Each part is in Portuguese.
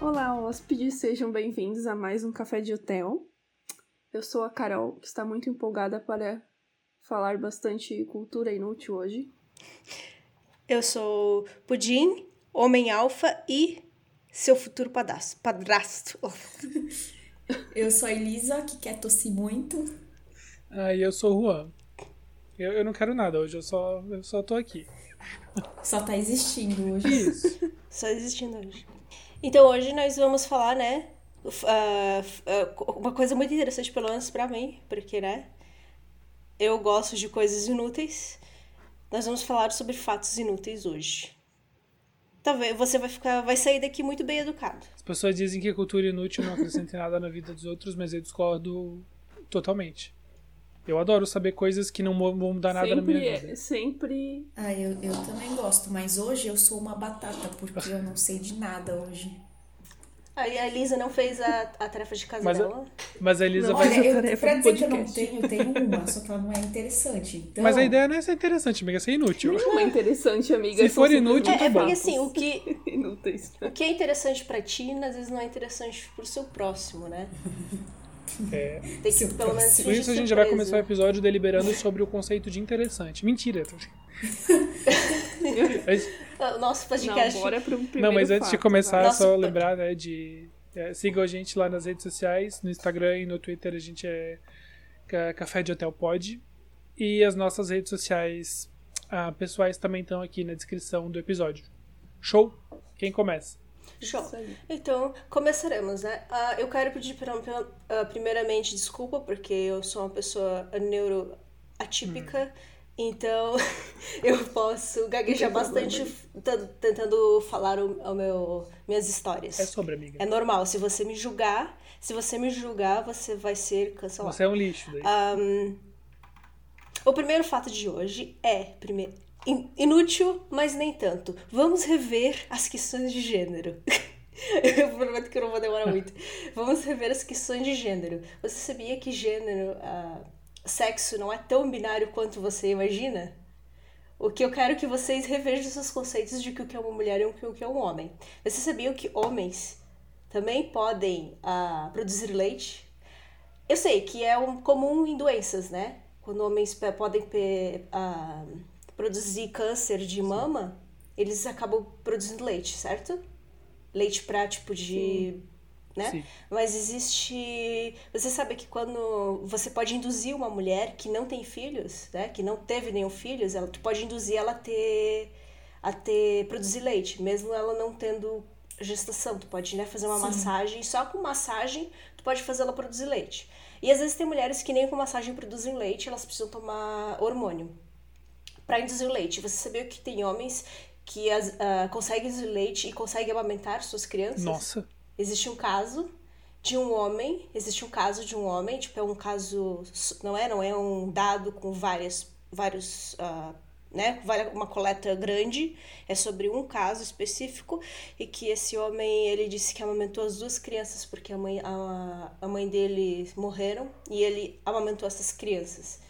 Olá, hóspedes, sejam bem-vindos a mais um Café de Hotel. Eu sou a Carol, que está muito empolgada para falar bastante cultura inútil hoje. Eu sou Pudim, homem alfa e seu futuro padrasto. padrasto. Eu sou a Elisa, que quer tossir muito. Ah, e eu sou o Juan. Eu, eu não quero nada hoje, eu só, eu só tô aqui. Só tá existindo hoje. Isso. Só existindo hoje. Então hoje nós vamos falar, né? f- ah, uma coisa muito interessante, pelo menos pra mim, porque, né? Eu gosto de coisas inúteis. Nós vamos falar sobre fatos inúteis hoje. Talvez você vai ficar, vai sair daqui muito bem educado. As pessoas dizem que a cultura inútil não acrescenta nada na vida dos outros, mas eu discordo totalmente. Eu adoro saber coisas que não vão mudar nada na sempre, minha é- vida. sempre Ah, eu, eu também gosto, mas hoje eu sou uma batata, porque eu não sei de nada hoje. A a Elisa não fez a, a tarefa de casa Mas dela. Mas a Elisa Não, vai. Faz a Olha, eu, tarefa pra dizer que eu não tenho, eu tenho uma, só que ela não é interessante. Então, Mas a ideia não é ser interessante, amiga, é ser inútil. nenhuma é interessante, amiga. Se for inútil, É, é porque assim, o que, Inúteis. o que é interessante pra ti, às vezes não é interessante pro seu próximo, né? É. Tem que pelo menos isso a gente já vai começar o episódio deliberando sobre o conceito de interessante. Mentira. Mas- Ah, O nosso Não, podcast. bora pro primeiro Não, mas antes de fato, começar, vai. Nossa, só lembrar, né, de... é, sigam a gente lá nas redes sociais, no Instagram e no Twitter a gente é Ca- Café de Hotel Pod. E as nossas redes sociais ah, pessoais também estão aqui na descrição do episódio. Show? Quem começa? Show. Então, começaremos, né? Ah, eu quero pedir, pra- ah, primeiramente, desculpa, porque eu sou uma pessoa neuroatípica, então eu posso gaguejar bastante tentando falar o, o meu, minhas histórias. É sobre, amiga. É normal, se você me julgar, se você me julgar, você vai ser cancelado. Você é um lixo daí. O primeiro fato de hoje é, primeiro, inútil, mas nem tanto. Vamos rever as questões de gênero. eu prometo que eu não vou demorar muito. Vamos rever as questões de gênero. Você sabia que gênero, ah, sexo, não é tão binário quanto você imagina? O que eu quero que vocês revejam seus conceitos de que o que é uma mulher e o que é um homem. Vocês sabiam que homens também podem ah, produzir leite? Eu sei que é um comum em doenças, né? Quando homens podem ah, produzir câncer de mama, eles acabam produzindo leite, certo? Leite pra tipo de. Né? Sim. Mas existe. Você sabe que quando você pode induzir uma mulher que não tem filhos, né? Que não teve nenhum filhos, ela, tu pode induzir ela a ter. a ter. produzir leite, mesmo ela não tendo gestação. Tu pode né, fazer uma massagem, só com massagem tu pode fazer ela produzir leite. E às vezes tem mulheres que nem com massagem produzem leite, elas precisam tomar hormônio para induzir o leite. Você sabia que tem homens que as- ah, conseguem induzir leite e conseguem amamentar suas crianças? Nossa. Existe um caso de um homem, existe um caso de um homem, tipo, é um caso, não é, não é um dado com várias, vários, ah, né, uma coleta grande, é sobre um caso específico, e que esse homem, ele disse que amamentou as duas crianças, porque a mãe, a, a mãe dele morreram, e ele amamentou essas crianças.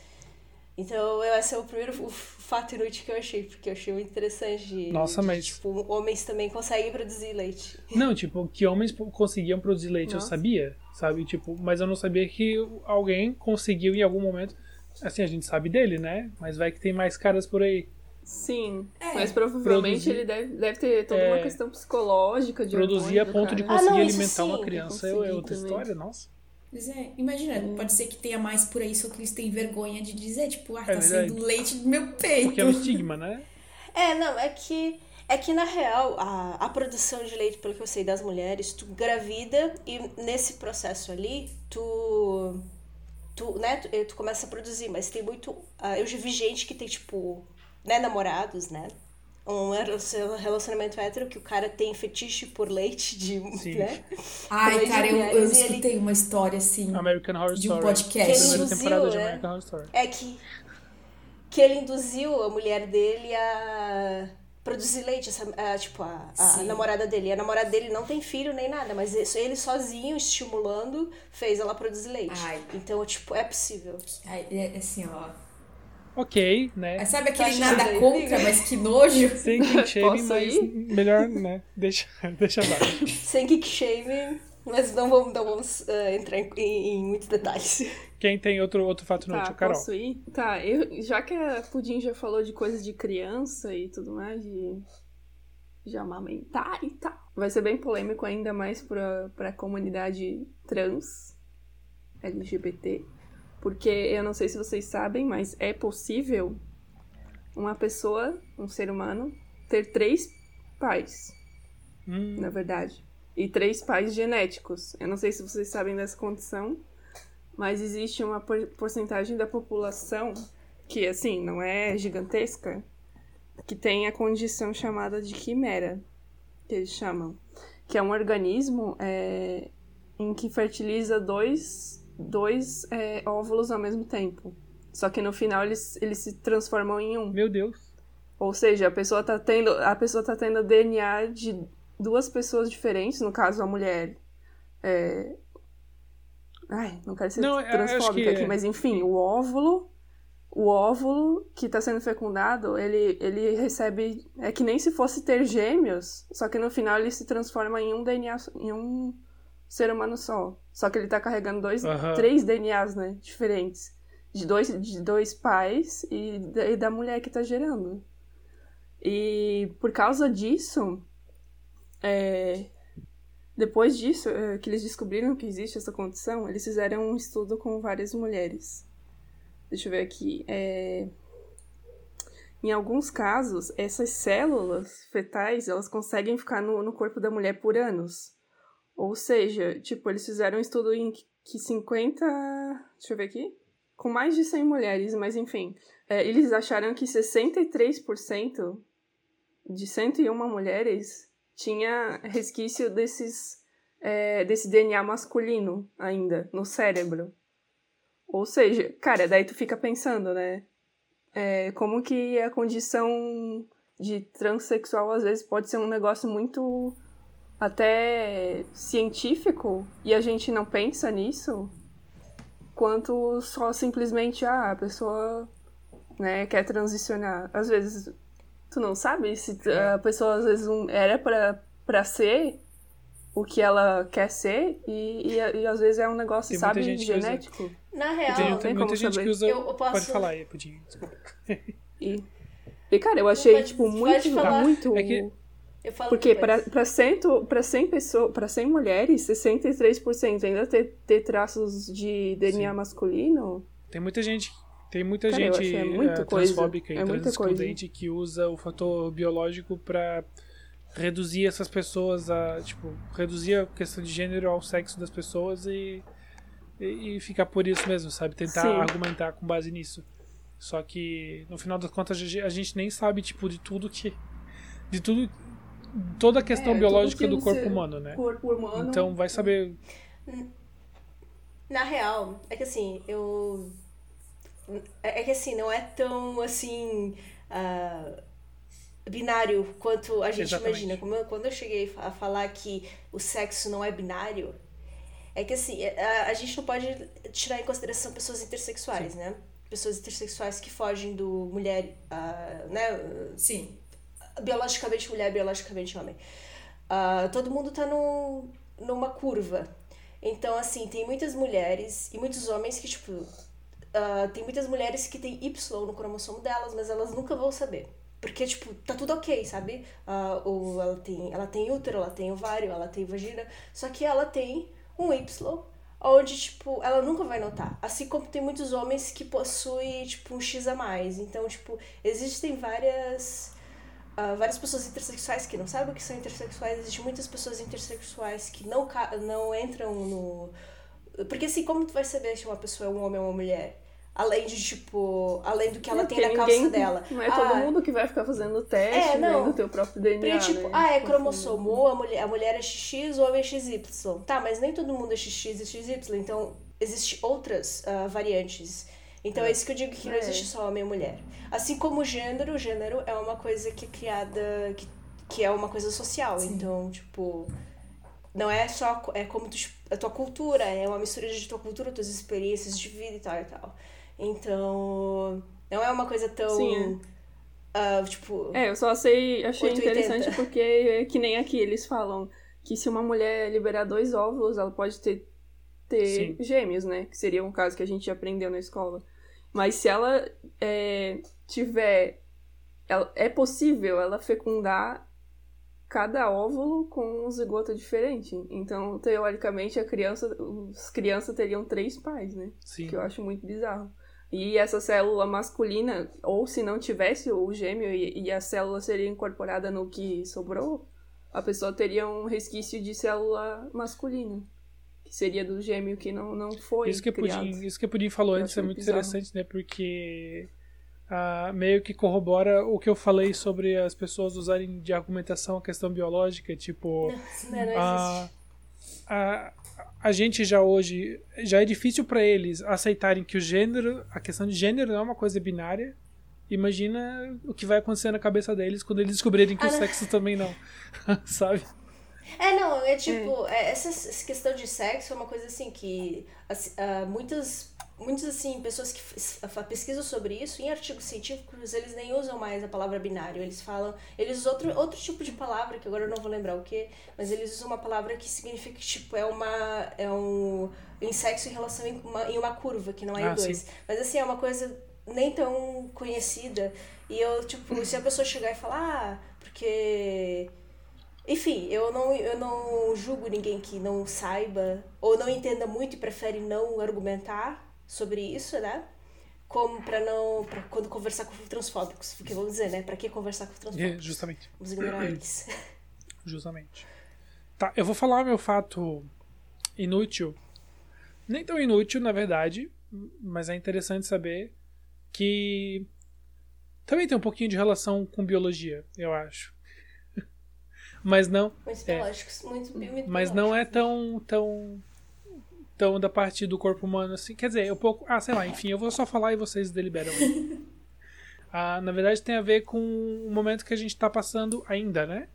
Então, esse é o primeiro o fato inútil que eu achei, porque eu achei muito interessante. de- Nossa, de, mas- Tipo, homens também conseguem produzir leite. Não, tipo, que homens conseguiam produzir leite, Nossa. eu sabia, sabe? Tipo, mas eu não sabia que alguém conseguiu em algum momento. Assim, a gente sabe dele, né? Mas vai que tem mais caras por aí. Sim, É. mas provavelmente Produzir- ele deve, deve ter toda É. uma questão psicológica de Produzir a ponto de cara. Ah, conseguir não, isso alimentar uma sim, criança é conseguir é outra também. história, nossa. Pois é, imagina, pode ser que tenha mais por aí, só que eles têm vergonha de dizer, tipo, ah, tá É saindo leite do meu peito. Porque é um estigma, né? É, não, é que. É que na real, a, a produção de leite, pelo que eu sei das mulheres, tu gravida e nesse processo ali, tu. Tu, né, tu, tu começa a produzir, mas tem muito. ah, eu já vi gente que tem, tipo, né, namorados, né? Um relacionamento hétero que o cara tem fetiche por leite de. Sim. Né? Ai, Leite cara, eu, eu mulheres, e ele- escutei uma história assim. American Horror De um Story. podcast. Que induziu, temporada de né? American Horror Story. É que, que ele induziu a mulher dele a, produzir leite, essa, a, tipo, a, a Sim. namorada dele. E a namorada dele não tem filho nem nada, mas isso- ele sozinho, estimulando, fez ela produzir leite. Ai. Então, tipo, é possível. Ai, é assim, ó. Ok, né? Sabe aquele Tá nada contra, mas que nojo? Sem kink shaming, Posso mas ir? melhor, né? Deixa, deixa abaixo. Sem kick shaming, mas não vamos, não vamos ah, entrar em, em- em muitos detalhes. Quem tem outro, outro fato Tá, inútil? Carol. posso ir? Tá, eu, já que a Pudim já falou de coisas de criança e tudo mais, de, de amamentar e tal, vai ser bem polêmico ainda mais pra, pra comunidade trans, LGBT, porque eu não sei se vocês sabem, mas é possível uma pessoa, um ser humano, ter três pais, Hum, na verdade. E três pais genéticos. Eu não sei se vocês sabem dessa condição, mas existe uma por- porcentagem da população que, assim, não é gigantesca, que tem a condição chamada de quimera, que eles chamam. Que é um organismo é, em que fertiliza dois, dois é, óvulos ao mesmo tempo. Só que no final eles, eles se transformam em um. meu Deus. Ou seja, a pessoa tá tendo, a pessoa tá tendo DNA de duas pessoas diferentes, no caso a mulher. É... Ai, não quero ser Não, transfóbica aqui, mas enfim, o óvulo, o óvulo que tá sendo fecundado, ele, ele recebe. É que nem se fosse ter gêmeos, só que no final ele se transforma em um DNA, em um ser humano só. Só que ele tá carregando dois, Aham. três DNAs, né? Diferentes. De dois, de dois pais e da, e da mulher que tá gerando. E por causa disso, é, depois disso, é, que eles descobriram que existe essa condição, eles fizeram um estudo com várias mulheres. Deixa eu ver aqui. é, Em alguns casos, essas células fetais, elas conseguem ficar no, no corpo da mulher por anos. Ou seja, tipo, eles fizeram um estudo em que 50... Deixa eu ver aqui. Com mais de 100 mulheres, mas enfim. é, eles acharam que 63% de 101 mulheres tinha resquício desses, é, desse DNA masculino ainda no cérebro. Ou seja, cara, daí tu fica pensando, né? É, como que a condição de transexual às vezes pode ser um negócio muito até científico e a gente não pensa nisso quanto só simplesmente ah, a pessoa né, quer transicionar. Às vezes tu não sabe se a pessoa às vezes um- era pra, pra ser o que ela quer ser e, e, e às vezes é um negócio, Tem muita sabe, gente que usa- genético. Na real, tem tem muita gente saber. que usa. Eu- eu posso- Pode falar aí, Pudim. Desculpa. E, e cara, eu achei, pode- tipo, muito, falar. muito... É que- eu falo Porque pra, 100, pra 100 pessoas, pra 100 mulheres, 63% ainda ter, ter traços de DNA Sim. masculino, Tem muita gente. Tem muita Cara, gente é eh, coisa. transfóbica e É transexcludente que usa o fator biológico pra reduzir essas pessoas a. Tipo, reduzir a questão de gênero ao sexo das pessoas e. E, e ficar por isso mesmo, sabe? Tentar Sim. argumentar com base nisso. Só que, no final das contas, a gente nem sabe, tipo, de tudo que. De tudo. Toda a questão É, biológica do corpo humano, né? corpo humano... Então vai saber. Na real, é que assim, eu. É é que assim, não é tão assim. ah, binário quanto a gente Exatamente. imagina. Como eu- quando eu cheguei a falar que o sexo não é binário, é que assim, a, a gente não pode tirar em consideração pessoas intersexuais, né? Pessoas intersexuais que fogem do mulher, ah, né? Sim. Biologicamente mulher, biologicamente homem. Ah, todo mundo tá num, numa curva. Então, assim, tem muitas mulheres e muitos homens que, tipo, ah, tem muitas mulheres que têm Y no cromossomo delas, mas elas nunca vão saber. Porque, tipo, tá tudo ok, sabe? Ah, ou ela tem, ela tem útero, ela tem ovário, ela tem vagina, só que ela tem um Y, onde, tipo, ela nunca vai notar. Assim como tem muitos homens que possuem, tipo, um X a mais. Então, tipo, existem várias ah, várias pessoas intersexuais que não sabem o que são intersexuais, existem muitas pessoas intersexuais que não, não entram no. Porque assim, como tu vai saber se uma pessoa é um homem ou uma mulher? Além de, tipo, além do que ela É, tem porque na calça dela. Não é Ah, todo mundo que vai ficar fazendo teste, É, não. o teu próprio DNA, Porque, tipo, né? ah, é cromossomo, ou a mulher, a mulher é XX, o homem é XY. Tá, mas nem todo mundo é XX e XY, então existem outras ah, variantes. Então é, isso que eu digo que não É. existe só homem e mulher. Assim como o gênero, o gênero é uma coisa que é criada, que, que é uma coisa social. Sim. Então, tipo, não é só é como tu, a tua cultura, é uma mistura de tua cultura, tuas experiências de vida e tal e tal. Então, não é uma coisa tão Sim, ah, tipo, É, eu só sei, achei 880. interessante porque é que nem aqui eles falam que se uma mulher liberar dois óvulos, ela pode ter, ter Sim. gêmeos, né? Que seria um caso que a gente aprendeu na escola. Mas se ela é, tiver. ela- é possível ela fecundar cada óvulo com um zigoto diferente. Então, teoricamente, a criança, as crianças teriam três pais, né? Sim. que eu acho muito bizarro. E essa célula masculina, ou se não tivesse o gêmeo e, e a célula seria incorporada no que sobrou, a pessoa teria um resquício de célula masculina, que seria do gêmeo que não, não foi Isso que, o criado. Pudim, isso que o Pudim falou antes é muito bizarro. interessante, né? Porque ah, meio que corrobora o que eu falei sobre as pessoas usarem de argumentação a questão biológica, tipo. não, não a, a, a gente já hoje já é difícil para eles aceitarem que o gênero, a questão de gênero não é uma coisa binária. Imagina o que vai acontecer na cabeça deles quando eles descobrirem que Ah, o não. sexo também não, sabe? É, não, é tipo, é, essa, essa questão de sexo é uma coisa assim que ah, muitas, muitas assim, pessoas que pesquisam sobre isso, em artigos científicos, eles nem usam mais a palavra binário, eles falam, eles usam outro, outro tipo de palavra, que agora eu não vou lembrar o que, mas eles usam uma palavra que significa que, tipo, é uma, é um, em sexo em relação em uma, em uma curva, que não é Ah, em dois. sim. Mas assim, é uma coisa nem tão conhecida, e eu, tipo, se a pessoa chegar e falar, ah, porque... Enfim, eu não, eu não julgo ninguém que não saiba ou não entenda muito e prefere não argumentar sobre isso, né? Como pra não. Pra quando conversar com transfóbicos. Porque vamos dizer, né? Pra que conversar com É, transfóbicos? justamente. Vamos ignorar eles. Justamente. Tá, eu vou falar meu fato inútil. Nem tão inútil, na verdade, mas é interessante saber que também tem um pouquinho de relação com biologia, eu acho. Mas não, Muito É. Muito, muito mas não é biológicos. tão tão tão da parte do corpo humano assim. Quer dizer, eu pouco, ah, sei lá, enfim, eu vou só falar e vocês deliberam. ah, na verdade tem a ver com o momento que a gente está passando ainda, né?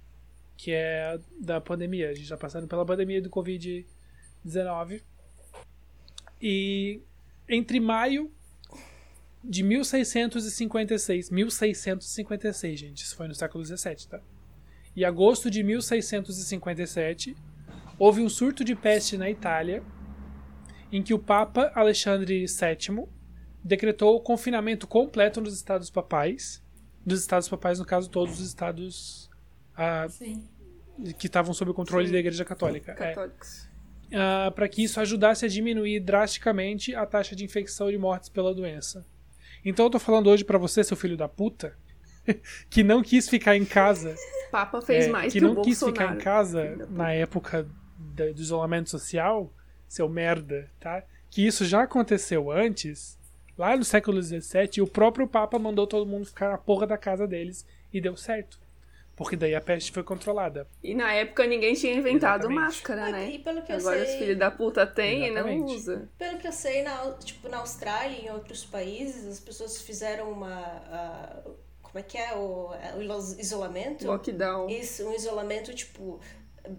Que é da pandemia. A gente está passando pela pandemia do Covid-19. E entre maio de 1656, 1656, gente, isso foi no século 17, tá? E agosto de 1657, houve um surto de peste na Itália, em que o Papa Alexandre VII decretou o confinamento completo nos estados papais, dos estados papais, no caso, todos os estados ah, que estavam sob o controle Sim. da Igreja Católica. É Católicos. para que isso ajudasse a diminuir drasticamente a taxa de infecção e de mortes pela doença. Então eu tô falando hoje pra você, seu filho da puta, que não quis ficar em casa, Papa fez é, mais que que, não o quis Bolsonaro. ficar em casa na época da- do isolamento social, seu merda, tá? Que isso já aconteceu antes, lá no século XVII, e o próprio Papa mandou todo mundo ficar na porra da casa deles e deu certo. Porque daí a peste foi controlada. E na época ninguém tinha inventado Exatamente. Máscara, né? E pelo que eu Agora os sei. filhos da puta têm e não usa. Pelo que eu sei, na, tipo, na Austrália e em outros países, as pessoas fizeram uma. ah, como é que é? O, o isolamento? Lockdown. Isso, um isolamento, tipo,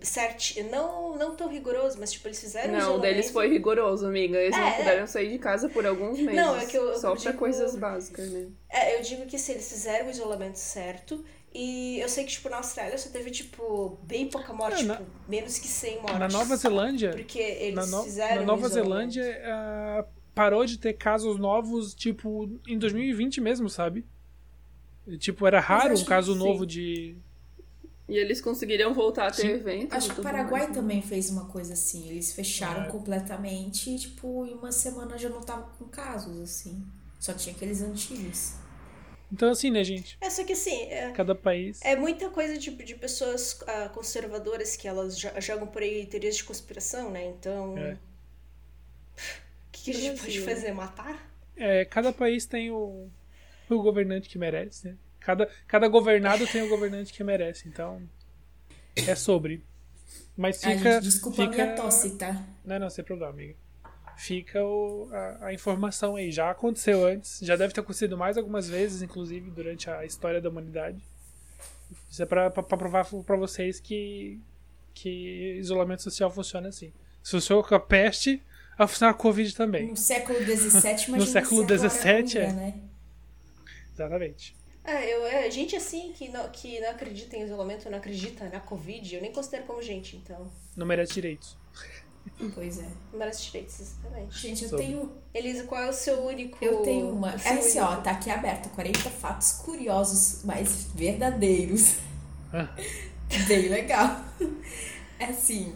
certinho. Não, não tão rigoroso, mas tipo, eles fizeram um Não, o deles foi rigoroso, amiga. Eles não É, é. puderam sair de casa por alguns meses. Não, é que eu- eu só pra digo- coisas básicas, né? É, eu digo que se eles fizeram o isolamento certo. E eu sei que, tipo, na Austrália só teve, tipo, bem pouca morte, É, na- tipo, menos que 100 mortes. Na Nova Zelândia, Porque eles na, no- fizeram na Nova. Zelândia ah, parou de ter casos novos, tipo, em 2020 mesmo, sabe? Tipo, era raro acho um caso sim. novo de. E eles conseguiram voltar a ter Sim. eventos. Acho e que o Paraguai mais, né? também fez uma coisa assim. Eles fecharam É. completamente e, tipo, em uma semana já não tava com casos, assim. Só tinha aqueles antigos. Então, assim, né, gente? É, só que assim, é, Cada país. é muita coisa tipo, de pessoas ah, conservadoras que elas jo- jogam por aí teorias de conspiração, né? Então. É. O que, que a gente pode fazer? Matar? É, cada país tem o, o governante que merece, né? Cada, cada governado tem o governante que merece, então. É sobre. Mas Ai, fica. gente, desculpa fica... a minha tosse, tá? Não, não, sem problema, amiga. fica o, a, a, informação aí. Já aconteceu antes, já deve ter acontecido mais algumas vezes, inclusive, durante a história da humanidade. Isso é pra, pra, pra provar pra vocês que, que isolamento social funciona assim. Se funcionou com a peste, vai funcionar a Covid também. No século XVII, No século XVII, é. Né? Exatamente. É, eu, é, gente assim que não, que não acredita em isolamento, não acredita na Covid, eu nem considero como gente, então. Não merece direitos. Pois é. Não merece direitos, exatamente. Gente, eu Sobre. tenho. Elisa, qual é o seu único. Eu tenho uma. É assim, ó, único- tá aqui aberto. 40 fatos curiosos, mas verdadeiros. Ah. Bem legal. É assim.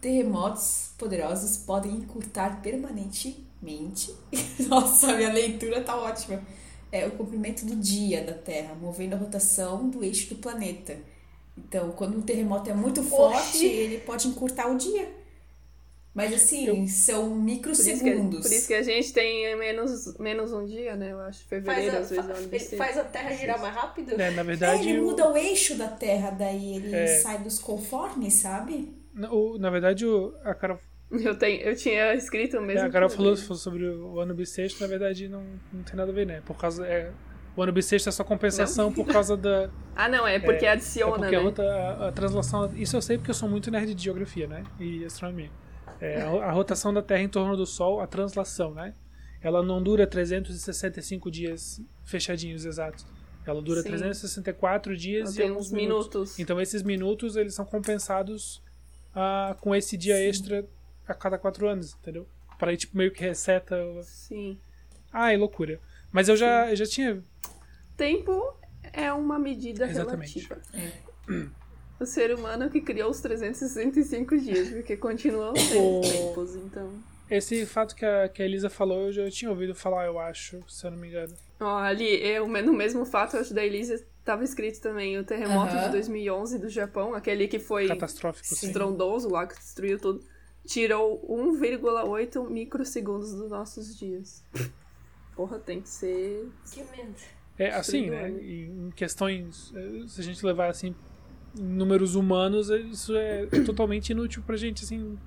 Terremotos poderosos podem encurtar permanentemente. Nossa, minha leitura tá ótima. É o comprimento do dia da Terra, movendo a rotação do eixo do planeta. Então, quando um terremoto é muito forte, ele pode encurtar o dia. Mas assim, são Por isso, que, microsegundos. por isso que a gente tem menos, menos um dia, né? Eu acho. Fevereiro, Faz às a, vezes, é fa- ele bissexto. faz a Terra girar mais rápido? É, na É, verdade, ele o- muda o eixo da Terra, daí ele É. sai dos conformes, sabe? na, o- na verdade, o- a Carol, Eu, tenho, eu tinha escrito o mesmo. É, a Carol que falou, falou sobre o ano bissexto, na verdade não, não tem nada a ver, né? Por causa. É, o ano bissexto é só compensação por causa da. Ah, não, é porque É, é adiciona, porque né? a, rota, a, a translação. Isso eu sei porque eu sou muito nerd de geografia, né? E astronomia. É, a, a rotação da Terra em torno do Sol, a translação, né? Ela não dura 365 dias fechadinhos exatos. Ela dura Sim. 364 dias e alguns uns minutos. minutos. Então esses minutos eles são compensados ah, com esse dia extra a cada quatro anos, entendeu? Para aí tipo meio que reseta. o- Sim. Ai, loucura. Mas eu já, eu já tinha. Tempo é uma medida Exatamente. relativa. O ser humano que criou os 365 dias, porque continuam sendo tempos, então. Esse fato que a, que a Elisa falou, eu já tinha ouvido falar, eu acho, se eu não me engano. Ó, ali, eu, no mesmo fato, acho da Elisa, tava escrito também o terremoto Aham. de 2011 do Japão, aquele que foi Catastrófico, sim. estrondoso lá, que destruiu tudo. Tirou 1,8 microsegundos dos nossos dias. Porra, tem que ser. Que medo. É assim, né? em questões, eh, se a gente levar assim, em números humanos, eh, isso é totalmente inútil pra gente, assim.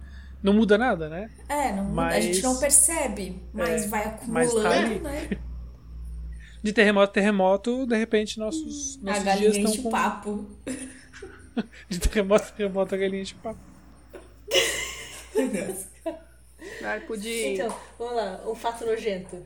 Não muda nada, né? É, não, Mas- a gente não percebe, mas É, vai mas tá acumulando, né? De terremoto a terremoto, de repente nossos, A nossos dias galinha estão enche o com. papo. De terremoto a terremoto, a galinha enche o papo. Vai, podia. Então, vamos lá, um fato nojento.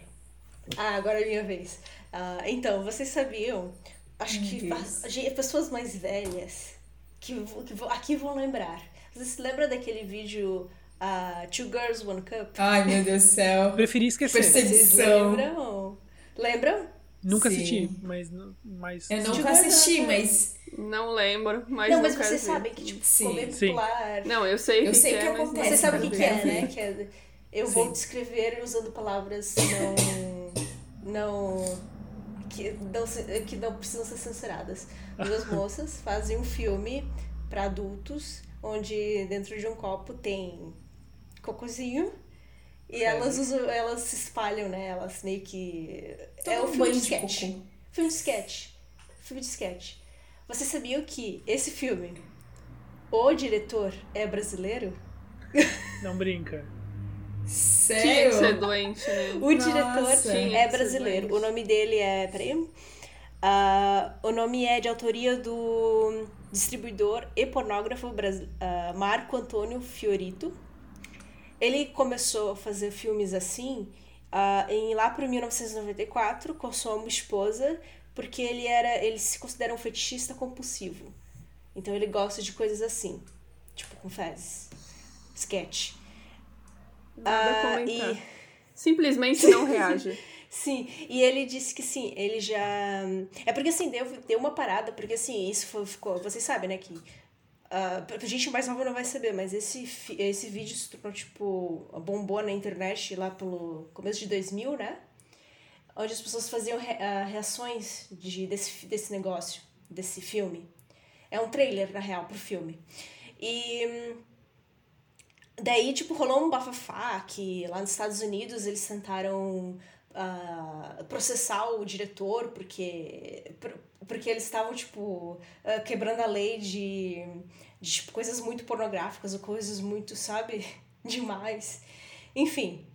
Ah, agora é minha vez. Ah, então, vocês sabiam? Acho Meu que Deus. as- pessoas mais velhas que, que aqui vão lembrar. Você se lembra daquele vídeo ah, Two Girls, One Cup? Ai, meu Deus do céu. Preferi esquecer. Edição. lembram? Lembram? Nunca Sim. assisti, mas. mas Eu nunca assisti, mas Não lembro, mas não, não, mas vocês sabem que, tipo, Sim. bem Sim. popular. Não, eu sei o Eu que, sei que que é, mas não Você sabe o que, que é, Quero né? Que é, eu Sim. vou descrever usando palavras não. não. Que não, que não precisam ser censuradas. Duas moças fazem um filme para adultos, onde dentro de um copo tem cocôzinho. E Sério? elas usam, elas se espalham, né? Elas meio que. Toma é um filme de sketch. Filme de sketch. Filme de sketch. Você sabia que esse filme, o diretor é brasileiro? Não brinca. Tinha que sério? doente, né? O Nossa. diretor é ser brasileiro. doente. O nome dele é. Peraí. Ah, o nome é de autoria do distribuidor e pornógrafo bras- ah, Marco Antônio Fiorito. Ele começou a fazer filmes assim ah, em lá para 1994 com sua esposa, porque ele era ele se considera um fetichista compulsivo. Então ele gosta de coisas assim, tipo com fezes, sketch. Nada Ah, comentar. e- Simplesmente não reage. Sim, e ele disse que sim, ele já. É porque assim, deu, deu uma parada, porque assim, isso foi, ficou. Vocês sabem, né, que. pra gente mais nova não vai saber, mas esse, esse vídeo se tornou, tipo, bombou na internet lá pelo começo de 2000, né? Onde as pessoas faziam ah, reações de, desse, desse negócio, desse filme. É um trailer, na real, pro filme. E. hum, Daí, tipo, rolou um bafafá que lá nos Estados Unidos eles tentaram ah, processar o diretor porque, por- porque eles estavam, tipo, ah, quebrando a lei de, de tipo, coisas muito pornográficas ou coisas muito, sabe, demais. Enfim,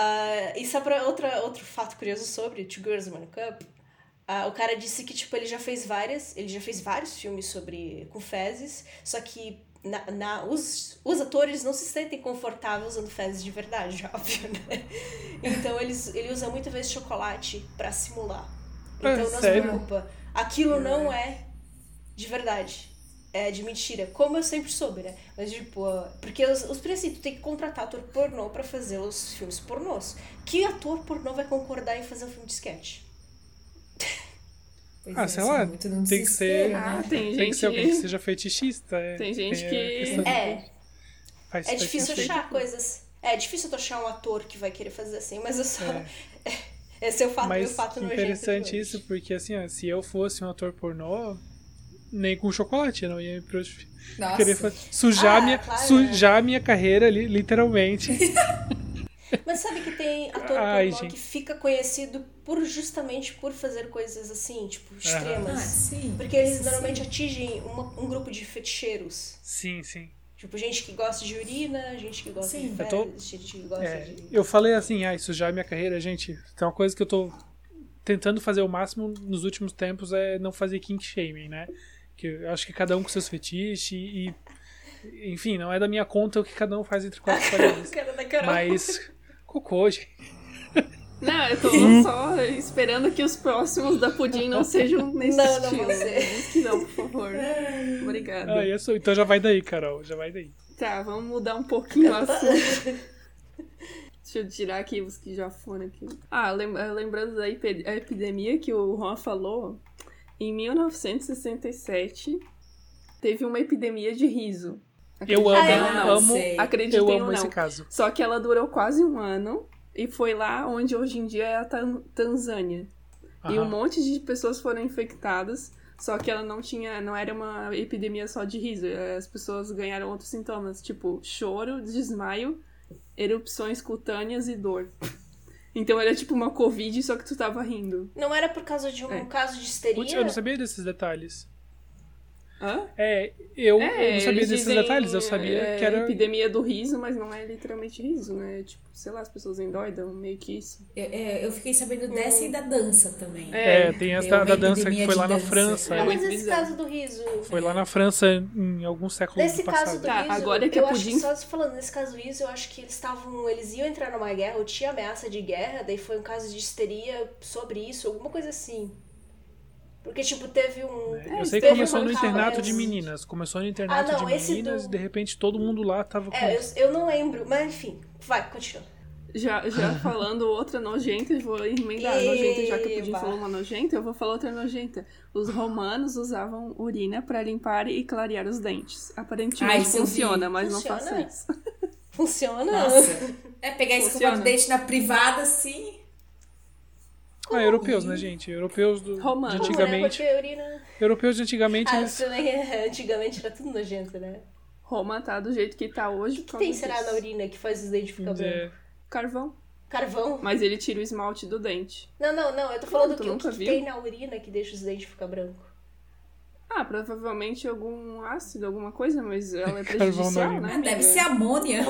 Ah, e só pra outra, outro fato curioso sobre Two Girls One Cup, ah, o cara disse que, tipo, ele já fez várias, ele já fez vários filmes sobre com fezes, só que na, na, os, os atores não se sentem confortáveis usando fezes de verdade, óbvio, né? Então eles, ele usa muitas vezes chocolate pra simular. Ah, Então não sério? se preocupa. Aquilo não é de verdade. É de mentira. Como eu sempre soube, né? Mas, tipo, ah, porque os, os princípios tem que contratar ator pornô pra fazer os filmes pornôs. Que ator pornô vai concordar em fazer um filme de sketch? Pois Ah, é, sei assim, lá, tem que ser- Ah, tem Tem gente que ser alguém que seja fetichista. É, Tem gente que- É, faz- é faz difícil sentido. achar coisas. É difícil tu achar um ator que vai querer fazer assim, mas eu só. É. Esse é o fato, meu Mas fato nojento. de interessante isso, porque assim, ó, se eu fosse um ator pornô, nem com chocolate eu não ia Nossa. querer sujar, Ah, minha, claro, sujar minha carreira ali, literalmente. Mas sabe que tem ator Ai, pornô que fica conhecido por justamente por fazer coisas assim, tipo, Ah, extremas. sim. Porque eles Sim. normalmente atingem uma- um grupo de feticheiros. sim, sim. Tipo, gente que gosta de urina, gente que gosta Sim. de Eu tô- gente que gosta É, de. eu falei assim, ah, sujar minha carreira, gente. Tem uma coisa que eu tô tentando fazer o máximo nos últimos tempos é não fazer kink shaming, né? Que eu acho que cada um com seus fetiches e. Enfim, não é da minha conta o que cada um faz entre quatro paredes. Mas. Cocô, gente. Não, eu tô só esperando que os próximos da Pudim não sejam nesse Não, não estilo. ser. Diz que não, por favor. Obrigada. Ah, eu sou- então já vai daí, Carol. Já vai daí. Tá, vamos mudar um pouquinho o assunto. Deixa eu tirar aqui os que já foram aqui. Ah, lem- lembrando da epidemia que o Juan falou, em 1967 teve uma epidemia de riso. Eu amo, é? não. amo, Sei. Acreditem eu ou amo não. esse caso. Só que ela durou quase um ano e foi lá onde hoje em dia é a Tan- Tanzânia. E um Aham. monte de pessoas foram infectadas, só que ela não tinha, não era uma epidemia só de riso. As pessoas ganharam outros sintomas, tipo choro, desmaio, erupções cutâneas e dor. Então era tipo uma covid, só que tu tava rindo. Não era por causa de um É. caso de histeria? Putz, eu não sabia desses detalhes. Hã? É, eu, É, eu não sabia desses dizem, detalhes. Eu sabia é, que era. epidemia do riso, mas não é literalmente riso, né? Tipo, sei lá, as pessoas endoidam, meio que isso. Eu, é, eu fiquei sabendo dessa e da dança também. É, tem essa da, dança que foi lá na dança. França. Não, mas nesse bizarro. caso do riso. Foi lá na França em algum século Nesse passado. caso do Tá, riso, agora que eu acho Pudim- que só falando nesse caso do riso, eu acho que eles estavam. Eles iam entrar numa guerra, ou tinha ameaça de guerra, daí foi um caso de histeria sobre isso, alguma coisa assim. Porque, tipo, teve um. Eu sei que começou um no internato de é, meninas. Começou no internato Ah, não, de meninas do- e de repente todo mundo lá tava com É, eu, eu não lembro, mas enfim, vai, continua. Já, já falando outra nojenta, eu vou emendar a nojenta, já que o Pudim falou uma nojenta, eu vou falar outra nojenta. Os romanos usavam urina pra limpar e clarear os dentes. Aparentemente Ah, vi. funciona, mas Funciona? não faça isso. Funciona? Nossa. É pegar e escovar Funciona. o dente na privada, assim. Ah, europeus, né, gente? Europeus do, Romano. de né? antigamente. Urina. Europeus de antigamente, Ah, eles. é, antigamente era tudo nojento, né? Roma tá do jeito que tá hoje. O por que tem será na urina que faz os dentes ficar é, brancos? Carvão. Carvão? Mas ele tira o esmalte do dente. Não, não, não. Eu tô falando tu que o que viu? tem na urina que deixa os dentes ficar brancos. Ah, provavelmente algum ácido, alguma coisa, mas ela é Carvão na prejudicial, né? Ah, deve ser amônia.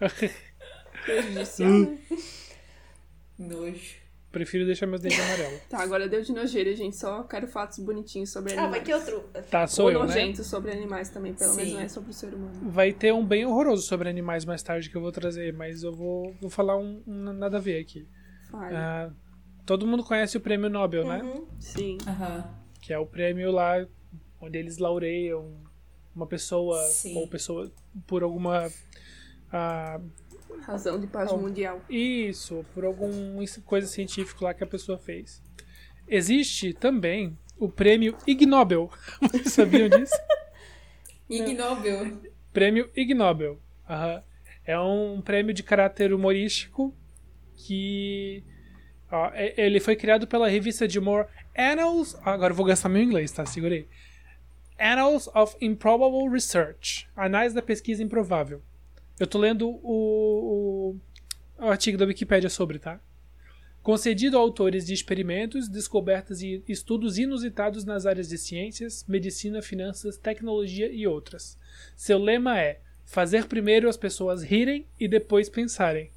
prejudicial, né? Nojo. Prefiro deixar meus dentes amarelos. Tá, agora deu de nojeira, gente. Só quero fatos bonitinhos sobre Ah, animais. vai ter outro. Tá, sou Ou eu, né? nojento sobre animais também, pelo Sim. menos não é sobre o ser humano. Vai ter um bem horroroso sobre animais mais tarde que eu vou trazer, mas eu vou, vou falar um, um nada a ver aqui. Ah, todo mundo conhece o prêmio Nobel, né? Uhum. Sim. Aham. Que é o prêmio lá onde eles laureiam uma pessoa Sim. ou pessoa por alguma. ah, Razão de paz mundial. isso, por alguma coisa científica lá que a pessoa fez. Existe também o prêmio Ig Nobel. Vocês sabiam disso? Ig Nobel. Prêmio Ig Nobel. Aham. É um prêmio de caráter humorístico que ó, é- ele foi criado pela revista de humor Annals. Agora eu vou gastar meu inglês, tá? Segurei. Annals of Improbable Research. Anais da pesquisa improvável. Eu tô lendo o, o, o artigo da Wikipédia sobre, tá? Concedido a autores de experimentos, descobertas e estudos inusitados nas áreas de ciências, medicina, finanças, tecnologia e outras. Seu lema é fazer primeiro as pessoas rirem e depois pensarem.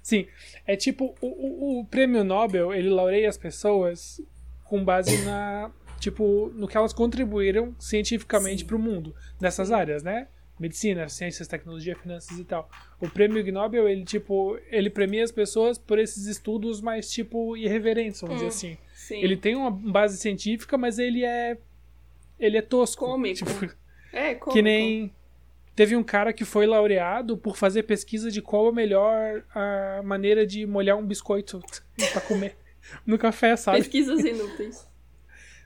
Sim, é tipo, o, o, o prêmio Nobel, ele laureia as pessoas com base na, tipo, no que elas contribuíram cientificamente para o mundo, nessas áreas, né? Medicina, ciências, tecnologia, finanças e tal. O prêmio Ig Nobel, ele, tipo, ele premia as pessoas por esses estudos mais, tipo, irreverentes, vamos dizer assim. Sim. Ele tem uma base científica, mas ele é. Ele é tosco. Cômico. Tipo, É, como? que nem. Teve um cara que foi laureado por fazer pesquisa de qual a melhor a maneira de molhar um biscoito pra comer no café, sabe? Pesquisas inúteis.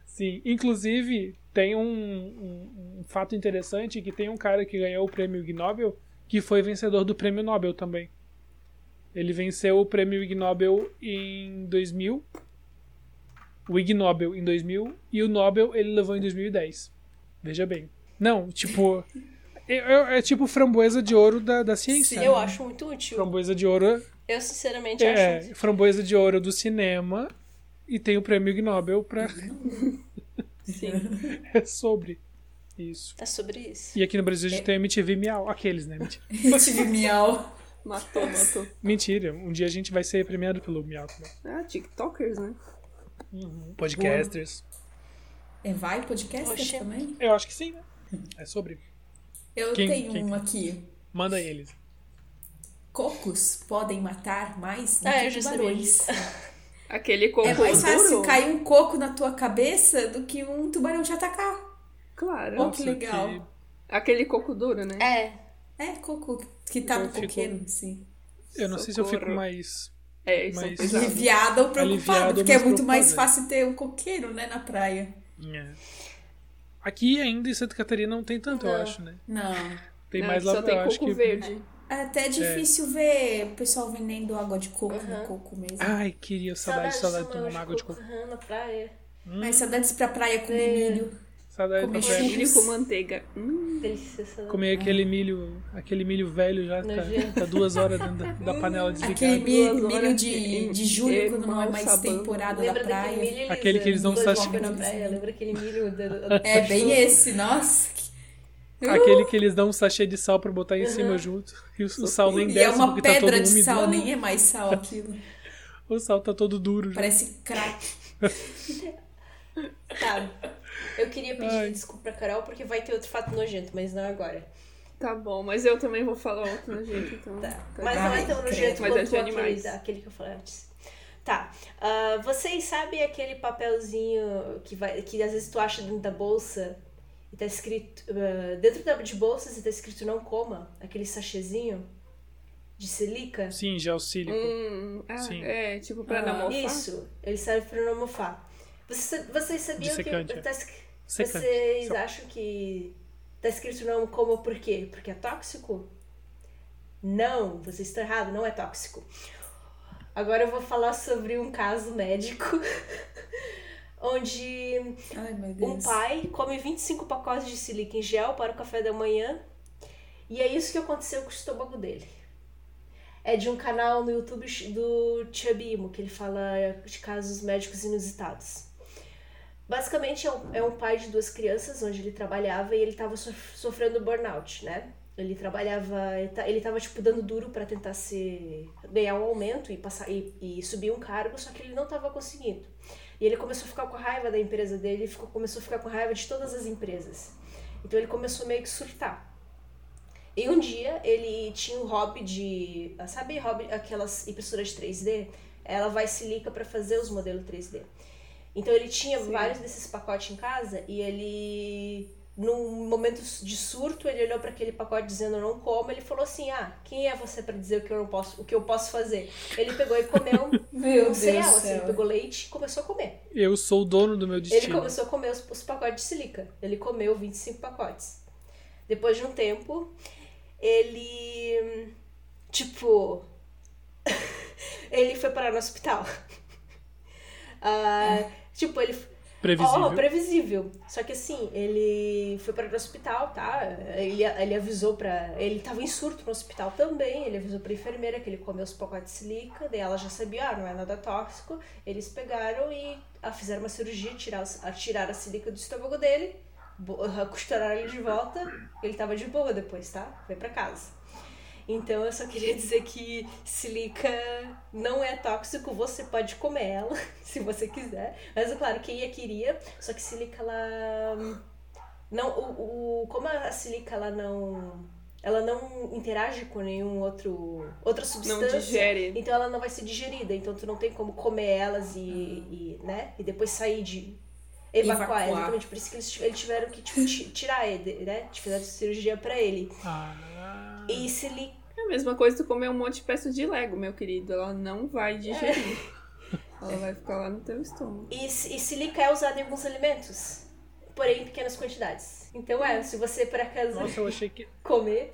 Sim. Inclusive, tem um, um- um fato interessante que tem um cara que ganhou o prêmio Ig Nobel que foi vencedor do prêmio Nobel também. Ele venceu o prêmio Ig Nobel em 2000. O Ig Nobel em 2000 e o Nobel ele levou em 2010. Veja bem. Não, tipo. É, é- é tipo framboesa de ouro da, da ciência. Eu né? acho muito útil. Framboesa de ouro Eu, sinceramente, acho é muito framboesa de ouro do cinema e tem o prêmio Ig Nobel pra. Sim. é sobre isso. É sobre isso. E aqui no Brasil a gente tem a MTV Miau. Aqueles, né? Mentira. Tive miau. Matou, matou. Mentira. Um dia a gente vai ser premiado pelo Miau também. Ah, TikTokers, né? Podcasters. É, vai podcast Oxe. também? Eu acho que sim, né? É sobre. Eu Quem- tenho quem? um aqui. Manda eles. Cocos podem matar mais do Ah, que tubarões. Aquele coco É mais fácil duro? cair um coco na tua cabeça do que um tubarão te atacar. Claro. Oh, que legal. que- Aquele coco duro, né? É. É, coco que tá Eu no fico- coqueiro, sim. Eu não sei se eu fico Socorro. mais. É, são Mas- pesados. Aliviada ou preocupada, Aliviado, porque é muito mais preocupada. fácil ter um coqueiro, né, na praia. É. Aqui ainda em Santa Catarina não tem tanto, eu Não. acho, né? Não. Tem Não, mais só lá tem eu acho coco que. verde. É até difícil ver o pessoal vendendo água de coco no Aham. coco mesmo. Ai, queria saudade, saudade de tomar água de coco. Aham, na praia. Mas saudades pra praia comer É. milho. Saudade Comer de comer, Milho com manteiga. Hum, Delícia. essa- comer aquele milho, aquele milho velho já tá, tá duas horas dentro da, da panela desligada. Aquele milho, milho de, de julho, em quando não é mais sabão. temporada da Lembra daquele praia. Aquele que eles dão sashimi. foi na praia, lembra aquele milho... da- da- É bem esse, nossa. Aquele que eles dão um sachê de sal pra botar em cima junto. E o, o sal nem E desce é uma porque tá todo pedra de úmido. sal, nem é mais sal aquilo. O sal tá todo duro. Parece crack. Tá. Eu queria pedir Ai. desculpa pra Carol porque vai ter outro fato nojento, mas não agora. Tá bom, mas eu também vou falar outro na gente, então. Tá. tá Mas não é tão nojento Mas é quanto de aquele, animais. aquele que eu falei antes. Tá. Ah, vocês sabem aquele papelzinho que, vai, que às vezes tu acha dentro da bolsa e tá escrito. ah, dentro da, de bolsas e tá escrito não coma? Aquele sachêzinho de silica? Sim, gel sílico. Hum, ah, Sim. é, tipo pra Ah, não mofar. Isso, ele serve pra não mofar. Vocês, vocês sabiam que. Dissecante, é. Tá, Secante. vocês Só. acham que tá escrito não coma por quê? Porque é tóxico? Não, vocês estão errados, não é tóxico. Agora eu vou falar sobre um caso médico onde Ai, um pai come 25 pacotes de silica em gel para o café da manhã e é isso que aconteceu com o estômago dele. É de um canal no YouTube do Chubimo, que ele fala de casos médicos inusitados. Basicamente é um, é um pai de duas crianças onde ele trabalhava e ele estava sofrendo burnout, né? Ele trabalhava, ele ta- ele tava tipo dando duro para tentar se ganhar um aumento e passar e, e subir um cargo, só que ele não estava conseguindo. E ele começou a ficar com raiva da empresa dele, ficou, começou a ficar com raiva de todas as empresas. Então ele começou meio que surtar. E um dia ele tinha o hobby de. Sabe hobby, aquelas impressoras de 3D? Ela vai silica para fazer os modelos 3D. Então ele tinha Sim. vários desses pacotes em casa e ele. Num momento de surto, ele olhou para aquele pacote dizendo não como, ele falou assim: "Ah, quem é você para dizer o que eu não posso, o que eu posso fazer?". Ele pegou e comeu Meu um Deus cereal, do assim, céu. ele pegou leite e começou a comer. Eu sou o dono do meu Ele destino. começou a comer os, os pacotes de silica. Ele comeu 25 pacotes. Depois de um tempo, ele. Tipo. ele foi parar no hospital. Ah, Tipo, ele. Previsível. Ó, previsível. Só que assim, ele foi para o hospital, tá? Ele, ele avisou pra. Ele tava em surto no hospital também. Ele avisou pra enfermeira que ele comeu os pacotes de silica. Daí ela já sabia, ah, não é nada tóxico. Eles pegaram e ah, fizeram uma cirurgia, tirar, tiraram a silica do estômago dele, costuraram ele de volta. Ele tava de boa depois, tá? Foi pra casa. Então eu só queria dizer que silica não é tóxico, você pode comer ela, se você quiser. Mas é claro, quem ia queria, só que silica ela. Não, o, o, como a silica ela não. Ela não interage com nenhum outro outra substância. Não digere. Então ela não vai ser digerida. Então tu não tem como comer elas e, e né? E depois sair de evacuar. Evacuar. Exatamente. Por isso que eles, eles tiveram que tipo, ti- tirar ele, né? Fizeram cirurgia pra ele. Ah, E silica. É a mesma coisa tu comer um monte de peça de Lego, meu querido. Ela não vai digerir. Ela vai ficar lá no teu estômago. E, e silica é usado em alguns alimentos, porém em pequenas quantidades. Então é, se você por acaso nossa, eu achei que. comer.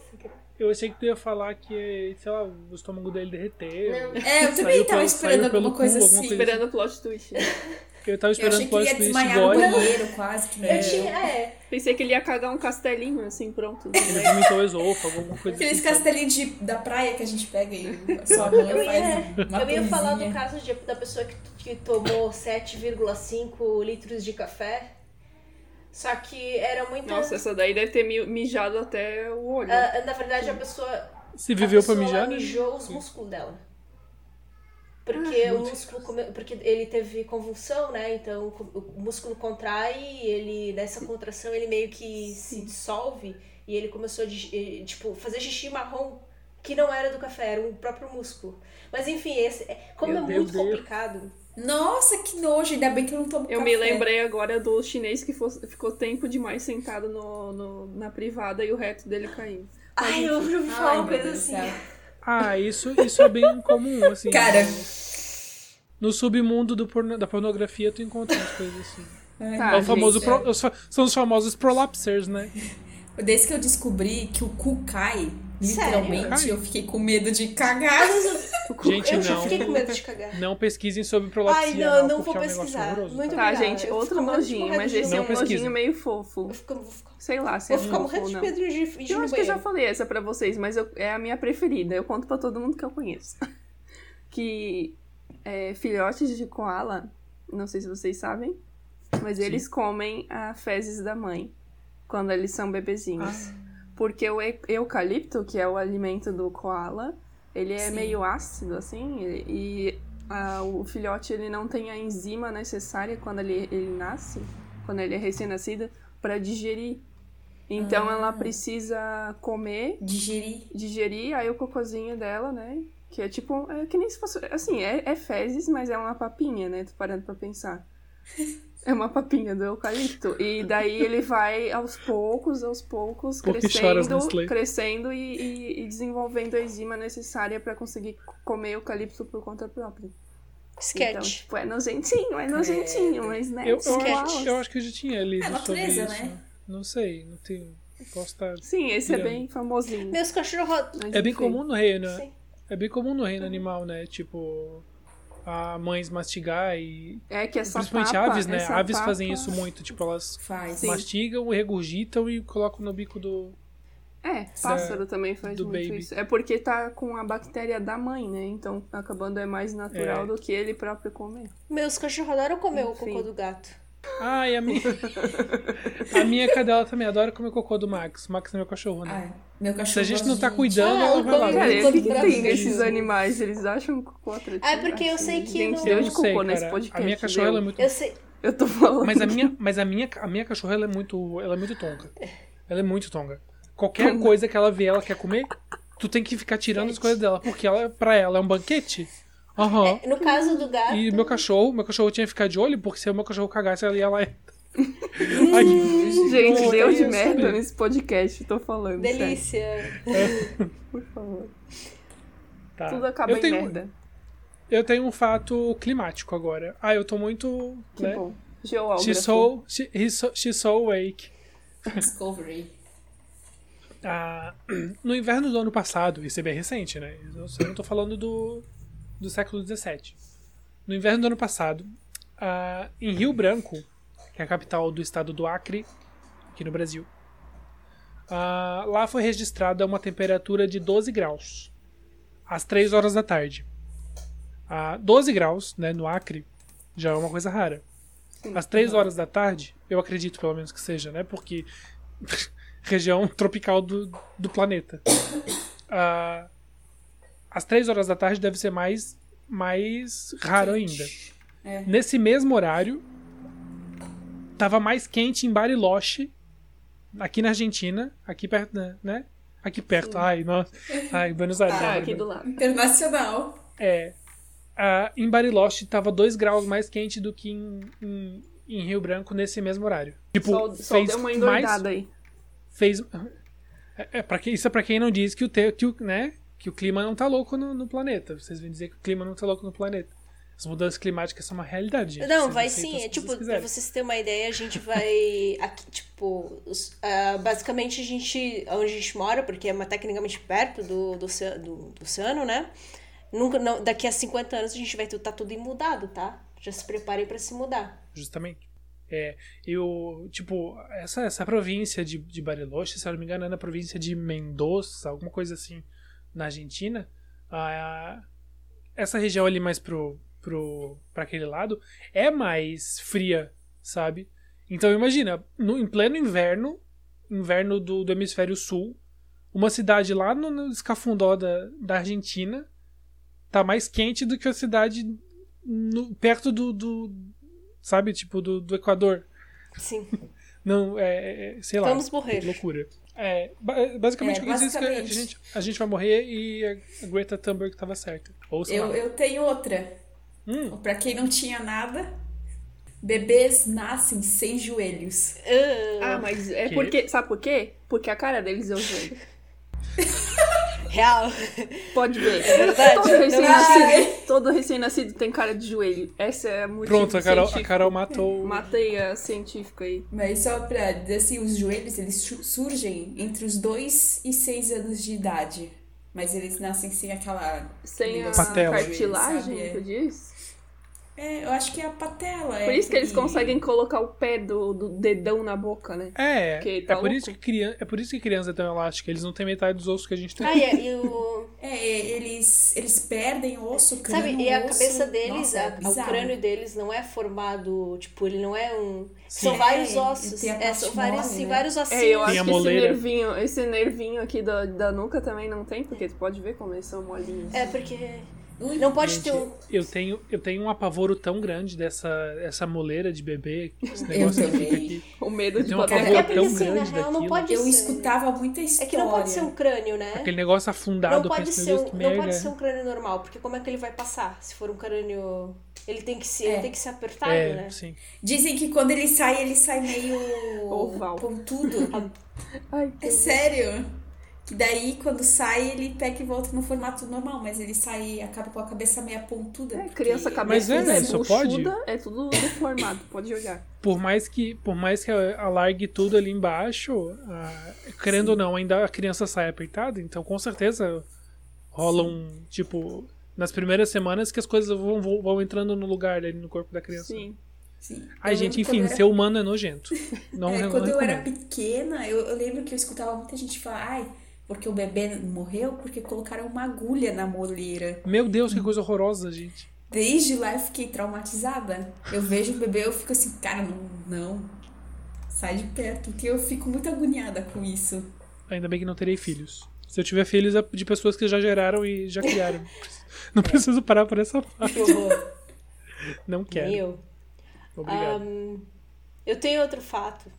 Eu achei que tu ia falar que, sei lá, o estômago dele derreteu. Não. É, eu também tava pelo- esperando alguma coisa cu, alguma assim. coisa Esperando o plot twist. Eu tava Eu esperando achei o que ele plot twist igual. banheiro, quase, que nem Eu tinha, é. Pensei que ele ia cagar um castelinho, assim, pronto. Ele vomitou o esôfago, alguma coisa Aqueles assim. castelinhos de, da praia que a gente pega e sua mãe Eu faz ia, uma eu ia falar do caso de- da pessoa que, que tomou 7,5 litros de café. Só que era muito. Nossa, essa daí deve ter mi- mijado até o olho. Ah, na verdade, a pessoa. Se viveu a pra pessoa, mijar, né? mijou os músculos dela. Porque Ah, o músculo. come- Porque ele teve convulsão, né? Então o músculo contrai e ele, nessa contração, ele meio que se dissolve e ele começou a, tipo, fazer xixi marrom que não era do café, era o próprio músculo. Mas enfim, esse, é- como Meu é Deus, muito Deus. complicado. Nossa, que nojo. Ainda bem que eu não tomo Eu café. me lembrei agora do chinês que ficou tempo demais sentado no, no- na privada e o reto dele caiu. Ai, eu já ouvi falar uma coisa assim. Ah, isso, isso é bem comum, assim. Cara. No submundo do porno- da pornografia tu encontra umas coisas assim. Ai, Tá, É o famoso pro- os são os famosos prolapsers, né? Desde que eu descobri que o cu cai, literalmente, Sério? eu fiquei com medo de cagar. Gente, eu já não. fiquei com medo de cagar. Não pesquisem sobre prolapsia, Ai, não, não porque vou é um pesquisar. Muito Tá, obrigada. gente, Eu outro nojinho, mas esse é Não um pesquisa. nojinho meio fofo. Eu fico, vou ficar, Sei lá, se vou é ficar fofo morrendo ou de não. medo de, de, de Eu acho que eu já banheiro. falei essa pra vocês, mas eu- é a minha preferida. Eu conto pra todo mundo que eu conheço. que é, filhotes de koala, não sei se vocês sabem, mas eles comem a fezes da mãe quando eles são bebezinhos. Porque o eucalipto, que é o alimento do koala, ele é Sim. meio ácido, assim, e, ah, o filhote ele não tem a enzima necessária quando ele, ele nasce, quando ele é recém-nascido, para digerir. Então ela precisa comer, Digerir. digerir aí o cocôzinho dela, né? Que é tipo, é que nem se fosse, assim, é, é fezes, mas é uma papinha, né? Tô parando pra pensar. É uma papinha do eucalipto. E daí ele vai aos poucos, aos poucos, crescendo, crescendo e, e- e desenvolvendo a enzima necessária pra conseguir comer eucalipto por conta própria. Então, Sketch. tipo, é nojentinho, é nojentinho, mas né? Eu, eu, acho, eu acho que eu já tinha lido É sobre isso. né? Não sei, não tenho. Posso estar. Sim, esse é bem famosinho. Meus cachorros. É bem comum no reino, né? Sim. É bem comum no reino animal, né? Tipo, a mães mastigar e. É que essa Principalmente papa, aves, né? essa Aves papa- fazem isso muito. Tipo, elas Faz. Sim. mastigam, regurgitam e colocam no bico do. É, pássaro também faz do muito baby. isso. É porque tá com a bactéria da mãe, né? Então acabando é mais natural É. do que ele próprio comer. Meus cachorros adoram comer o Enfim. cocô do gato. E a minha. a minha cadela também adora comer cocô do Max. O Max é meu cachorro, né? Ai, meu cachorro Se a gente não tá cuidando, Ah, ela vai lá. eu Cara, Ai, o que, que tem esses animais? Eles acham cocô atrativo? Ah, porque eu sei que Gente, no- deu Eu de não sei, cocô nesse cara. podcast. A minha cachorra é muito. Eu sei. Eu tô falando. Mas a minha, mas a minha, a minha cachorra ela é muito, ela é muito tonga. Ela é muito tonga. Qualquer coisa que ela vê, ela quer comer, tu tem que ficar tirando as coisas dela, porque ela, pra ela é um banquete. Aham. No caso do gato. E meu cachorro, meu cachorro tinha que ficar de olho, porque se o meu cachorro cagasse, ela ia lá. e- Ai, Gente, Pô, deu de merda sabia. nesse podcast, tô falando. sério. Delícia. Por favor. tá. Tudo acaba eu em tenho, merda. Eu tenho um fato climático agora. Ah, eu tô muito. Que né? bom. Geógrafo. She's so, she, he's so, she's so awake. Discovery. Ah, no inverno do ano passado, isso é bem recente, né? Eu só não tô falando do, do século XVII. No inverno do ano passado, ah, em Rio Branco, que é a capital do estado do Acre, aqui no Brasil, ah, lá foi registrada uma temperatura de 12 graus, às 3 horas da tarde. Ah, 12 graus, né, no Acre, já é uma coisa rara. Às 3 horas da tarde, eu acredito pelo menos que seja, né? Porque região tropical do, do planeta. ah, às três horas da tarde deve ser mais, mais raro ainda. É. Nesse mesmo horário, tava mais quente em Bariloche, aqui na Argentina, aqui perto, né, né? Aqui perto. Ai, nossa. Ai, Buenos Aires. Ah, aqui do lado. Internacional. É. ah, em Bariloche tava 2 graus mais quente do que em, em, em Rio Branco nesse mesmo horário. Tipo, Só, só fez deu uma mais. engordada aí. Fez. É, é pra que, isso é pra quem não diz que o, te, que o, né, que o clima não tá louco no, no planeta. Vocês vêm dizer que o clima não tá louco no planeta. As mudanças climáticas são uma realidade. gente. Não, Vocês vai sim. É tipo, vocês pra quiserem. vocês terem uma ideia, a gente vai. Aqui, tipo, ah, basicamente a gente. Onde a gente mora, porque é uma, tecnicamente perto do, do, oceano, do, do oceano, né? Nunca, não, daqui a 50 anos a gente vai estar tudo mudado, tá? Já se preparem pra se mudar. Justamente. É, eu, tipo, essa, essa província de, de Bariloche, se eu não me engano, é na província de Mendoza, alguma coisa assim, na Argentina. Ah, essa região ali mais pro, pro, pra aquele lado é mais fria, sabe? Então imagina, no, em pleno inverno, inverno do, do hemisfério sul, uma cidade lá no, no escafundó da, da Argentina tá mais quente do que a cidade no- perto do, do, sabe, tipo, do, do Equador. Sim. Não, é, é, sei lá. Vamos morrer. Loucura. É, ba- basicamente É, o que diz é que a gente, a gente vai morrer e a Greta Thunberg tava certa. Ou sei Eu, lá. eu tenho outra. Hum, Pra quem não tinha nada, bebês nascem sem joelhos. Ah, Ah, mas é Que? porque. Sabe por quê? Porque a cara deles é o joelho. real. Pode ver. É verdade. Todo Não recém-nascido todo recém-nascido tem cara de joelho. Essa é a motivo pronto, a Carol, a científico. Carol matou. Matei a científica aí. Mas só pra dizer assim, os joelhos eles su- surgem entre os 2 e 6 anos de idade. Mas eles nascem sem aquela. Sem a cartilagem, tu diz? É, eu acho que é a patela. Por é isso que eles conseguem colocar o pé do, do dedão na boca, né? É, é, tá por louco. isso que criança, é por isso que criança é tão elástica. Eles não têm metade dos ossos que a gente tem. Ah, e, e o. É, eles, eles perdem osso, crânio, Sabe, e a osso. cabeça deles, Nossa, a- é o crânio deles não é formado, tipo, ele não é um. São É, vários ossos. É, são vários, sim, né? vários ossinhos. É, eu acho a que esse nervinho, esse nervinho aqui da, da nuca também não tem, porque tu pode ver como eles são molinhos. É, porque. Ui, Não pode Gente, ter um. eu tenho, eu tenho um apavoro tão grande dessa essa moleira de bebê, esse Eu negócio que fica também. aqui. O medo de pavor É porque tão assim, na grande real, não pode Eu ser. escutava muita história. É que não pode ser um crânio, né? Aquele negócio afundado, Não eu pode, ser um, Deus, que não merda. pode ser um crânio normal, porque como é que ele vai passar? Se for um crânio. Ele tem que ser, ele É. tem que ser apertado, É, né? sim. Dizem que quando ele sai, ele sai meio Oval. pontudo. Ai, É sério. Que daí, quando sai, ele pega e volta no formato normal, mas ele sai acaba com a cabeça meio pontuda. É, criança cabeça Mas é, é, isso pode? é tudo deformado, pode jogar. Por mais que, por mais que alargue tudo ali embaixo, ah, querendo ou não, ainda a criança sai apertada, então com certeza rola um, tipo, nas primeiras semanas que as coisas vão, vão, vão entrando no lugar ali no corpo da criança. Sim. Sim. Ai, Eu gente, enfim, eu ser humano é nojento. Não, É, não quando eu era pequena, eu, eu lembro que eu escutava muita gente falar, ai, porque o bebê morreu porque colocaram uma agulha na moleira. Meu Deus, que coisa horrorosa, gente. Desde lá eu fiquei traumatizada. Eu vejo o bebê, eu fico assim, cara, não, não. Sai de perto, porque eu fico muito agoniada com isso. Ainda bem que não terei filhos. Se eu tiver filhos é de pessoas que já geraram e já criaram. Não preciso parar por essa parte. Não quero. Meu. Obrigado. Ahn, eu tenho outro fato.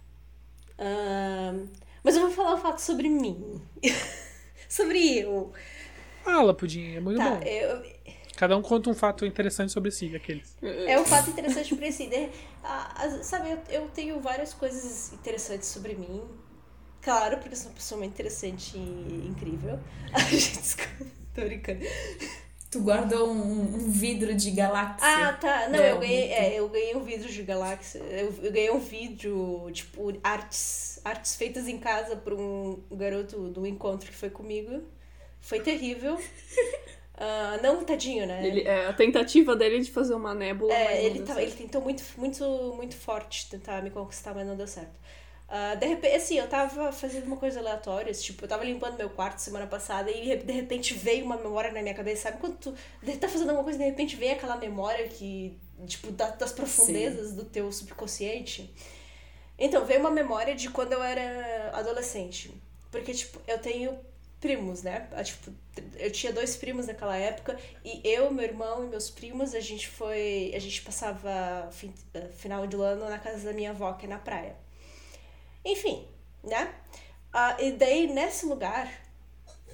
Ahn, mas eu vou falar um fato sobre mim. sobre eu. Fala, Pudim, é muito Tá, bom. eu, Cada um conta um fato interessante sobre si, aqueles. É um fato interessante pra esse. né? Sabe, eu, eu tenho várias coisas interessantes sobre mim. Claro, porque eu sou uma pessoa muito interessante e incrível. Ai, gente, desculpa, tô brincando. Tu guardou um, um vidro de galáxia. Ah, tá. Não, É, eu ganhei, é, eu ganhei um vídeo de galáxia. Eu, eu ganhei um vídeo, tipo, artes, artes feitas em casa por um garoto do encontro que foi comigo. Foi terrível. Ah, não, tadinho, né? Ele, é, a tentativa dele de fazer uma nébula. mas É, não ele, certo. ele tentou muito, muito, muito forte tentar me conquistar, mas não deu certo. Ah, de repente, assim, eu tava fazendo uma coisa aleatória, tipo, eu tava limpando meu quarto semana passada e de repente veio uma memória na minha cabeça. Sabe quando tu tá fazendo alguma coisa e de repente vem aquela memória que, tipo, da- das profundezas do teu subconsciente? Então, veio uma memória de quando eu era adolescente. Porque, tipo, eu tenho primos, né? Ah, Tipo, eu tinha dois primos naquela época e eu, meu irmão e meus primos, a gente foi, a gente passava fim- eh, final de ano na casa da minha avó, que é na praia. Enfim, né? Ah, e daí nesse lugar,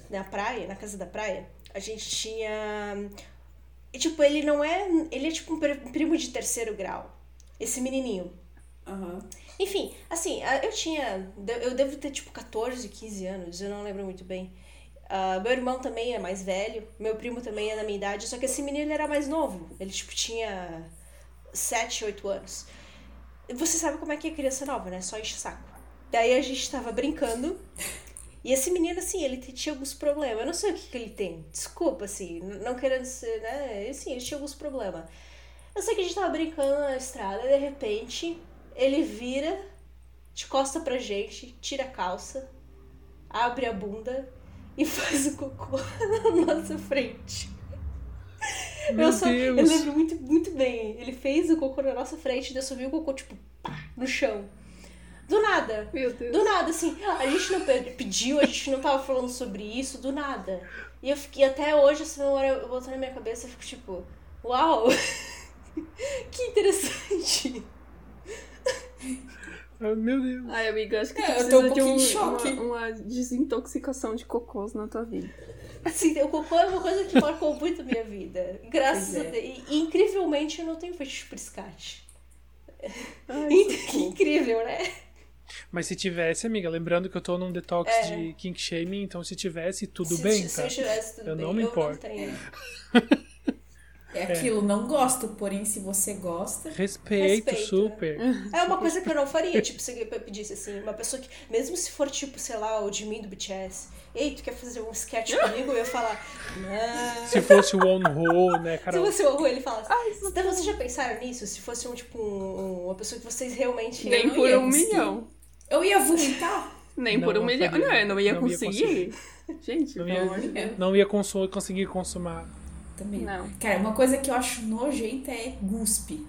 na praia, na casa da praia, a gente tinha e, tipo, ele não é, ele é tipo um pri- primo de terceiro grau. Esse menininho. Aham. Enfim, assim, ah, eu tinha. Eu devo ter tipo 14, 15 anos, eu não lembro muito bem. Ah, meu irmão também é mais velho, meu primo também é da minha idade, só que esse menino ele era mais novo. Ele tipo tinha 7, 8 anos. Você sabe como é que é criança nova, né? Só enche o saco. Daí a gente tava brincando. E esse menino, assim, ele tinha alguns problemas. Eu não sei o que, que ele tem. Desculpa, assim, não querendo ser, né? Assim, ele tinha alguns problemas. Eu sei que a gente tava brincando na estrada e de repente ele vira, de costa pra gente, tira a calça, abre a bunda e faz o cocô na nossa frente. Meu eu, só, eu Deus. lembro muito, muito bem. Ele fez o cocô na nossa frente e eu só vi o cocô, tipo, pá, no chão. Do nada. Meu Deus. Do nada, assim, a gente não pe- pediu, a gente não tava falando sobre isso, do nada. E eu fiquei, até hoje, essa memória eu boto na minha cabeça e fico tipo, uau! que interessante! Ah, Meu Deus. Ai, amiga, acho que É, tu eu tô um de pouquinho um- choque. uma, uma desintoxicação de cocôs na tua vida. Assim, o cocô é uma coisa que marcou muito a minha vida. Graças é. a Deus. E, incrivelmente eu não tenho fetiche por escate. Ai, Que incrível, né? Mas se tivesse, amiga, lembrando que eu tô num detox É. de kink shaming, então se tivesse, tudo se, bem, se tá? eu tivesse tudo Eu bem, não me eu importo. não tenho. É aquilo, não gosto, porém se você gosta. Respeito, Respeito. super. É uma coisa que eu não faria, tipo, se eu pedisse assim, uma pessoa que, mesmo se for tipo, sei lá, o Jimin do BTS, ei, tu quer fazer um sketch comigo? Eu ia falar, não. Se fosse o on-roll, né, Se Carol? você ouve ele fala assim, então vocês já pensaram nisso? Se fosse um, tipo, um- uma pessoa que vocês realmente... Nem por um milhão. Eu ia vomitar. Nem Não, por um milhão. Não, eu não ia Não ia conseguir. Gente, Não pelo ia- amor de Deus. Não ia consu- conseguir consumar. Também. Não. Cara, uma coisa que eu acho nojenta é guspe.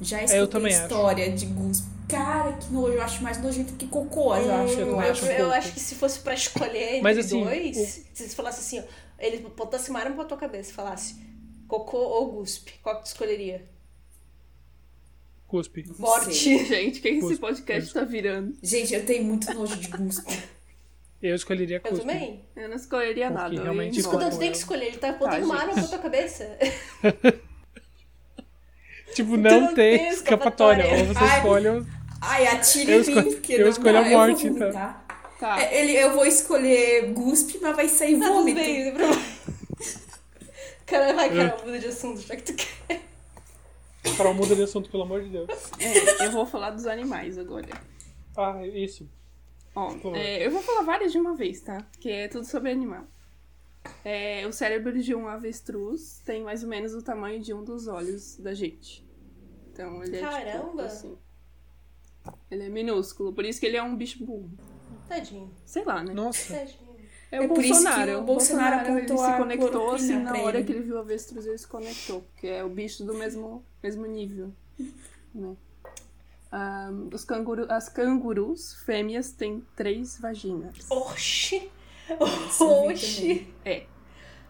Já escutei É, eu também acho. história de guspe. Cara, que nojo. Eu acho mais nojento que cocô, eu acho. eu Eu, também acho eu acho que se fosse pra escolher entre Mas, assim, dois, se você falasse assim, ó, ele botasse uma arma pra tua cabeça e falasse cocô ou guspe, qual que tu escolheria? Cuspe. Morte. Gente, o que esse Cuspe. podcast tá virando? Gente, eu tenho muito nojo de guspe. Eu escolheria Eu cuspe. também. Eu não escolheria Porque nada. eu realmente. Escuta, tu tem eu- que escolher, ele tá botando Tá, uma arma pra tua cabeça. Tipo, não, não tem tem escapatória. escapatória. Ou você Ai. escolhe. ou- Ai, atire Eu em mim, porque eu não escolho a dá, morte, eu vou então. vomitar. Tá. É, Ele, eu vou escolher guspe, mas vai sair Tá tudo bem, não tem problema. Cara, vai, Carol, muda de assunto, já que tu quer. Carol, muda de assunto, pelo amor de Deus. É, eu vou falar dos animais agora. Ah, isso. Ó, é, eu vou falar várias de uma vez, tá? Que é tudo sobre animal. É, o cérebro de um avestruz tem mais ou menos o tamanho de um dos olhos da gente. Então ele é tipo Caramba! assim. Ele é minúsculo, por isso que ele é um bicho burro. Tadinho, Sei lá, né? Nossa. tadinho. É o É por isso que Bolsonaro. o Bolsonaro ele apontou se a conectou assim na hora ele. que ele viu o avestruz, ele se conectou, porque é o bicho do mesmo, mesmo nível. Né? Ah, os canguru, as cangurus fêmeas têm três vaginas. Oxi! Vi Oxi! É.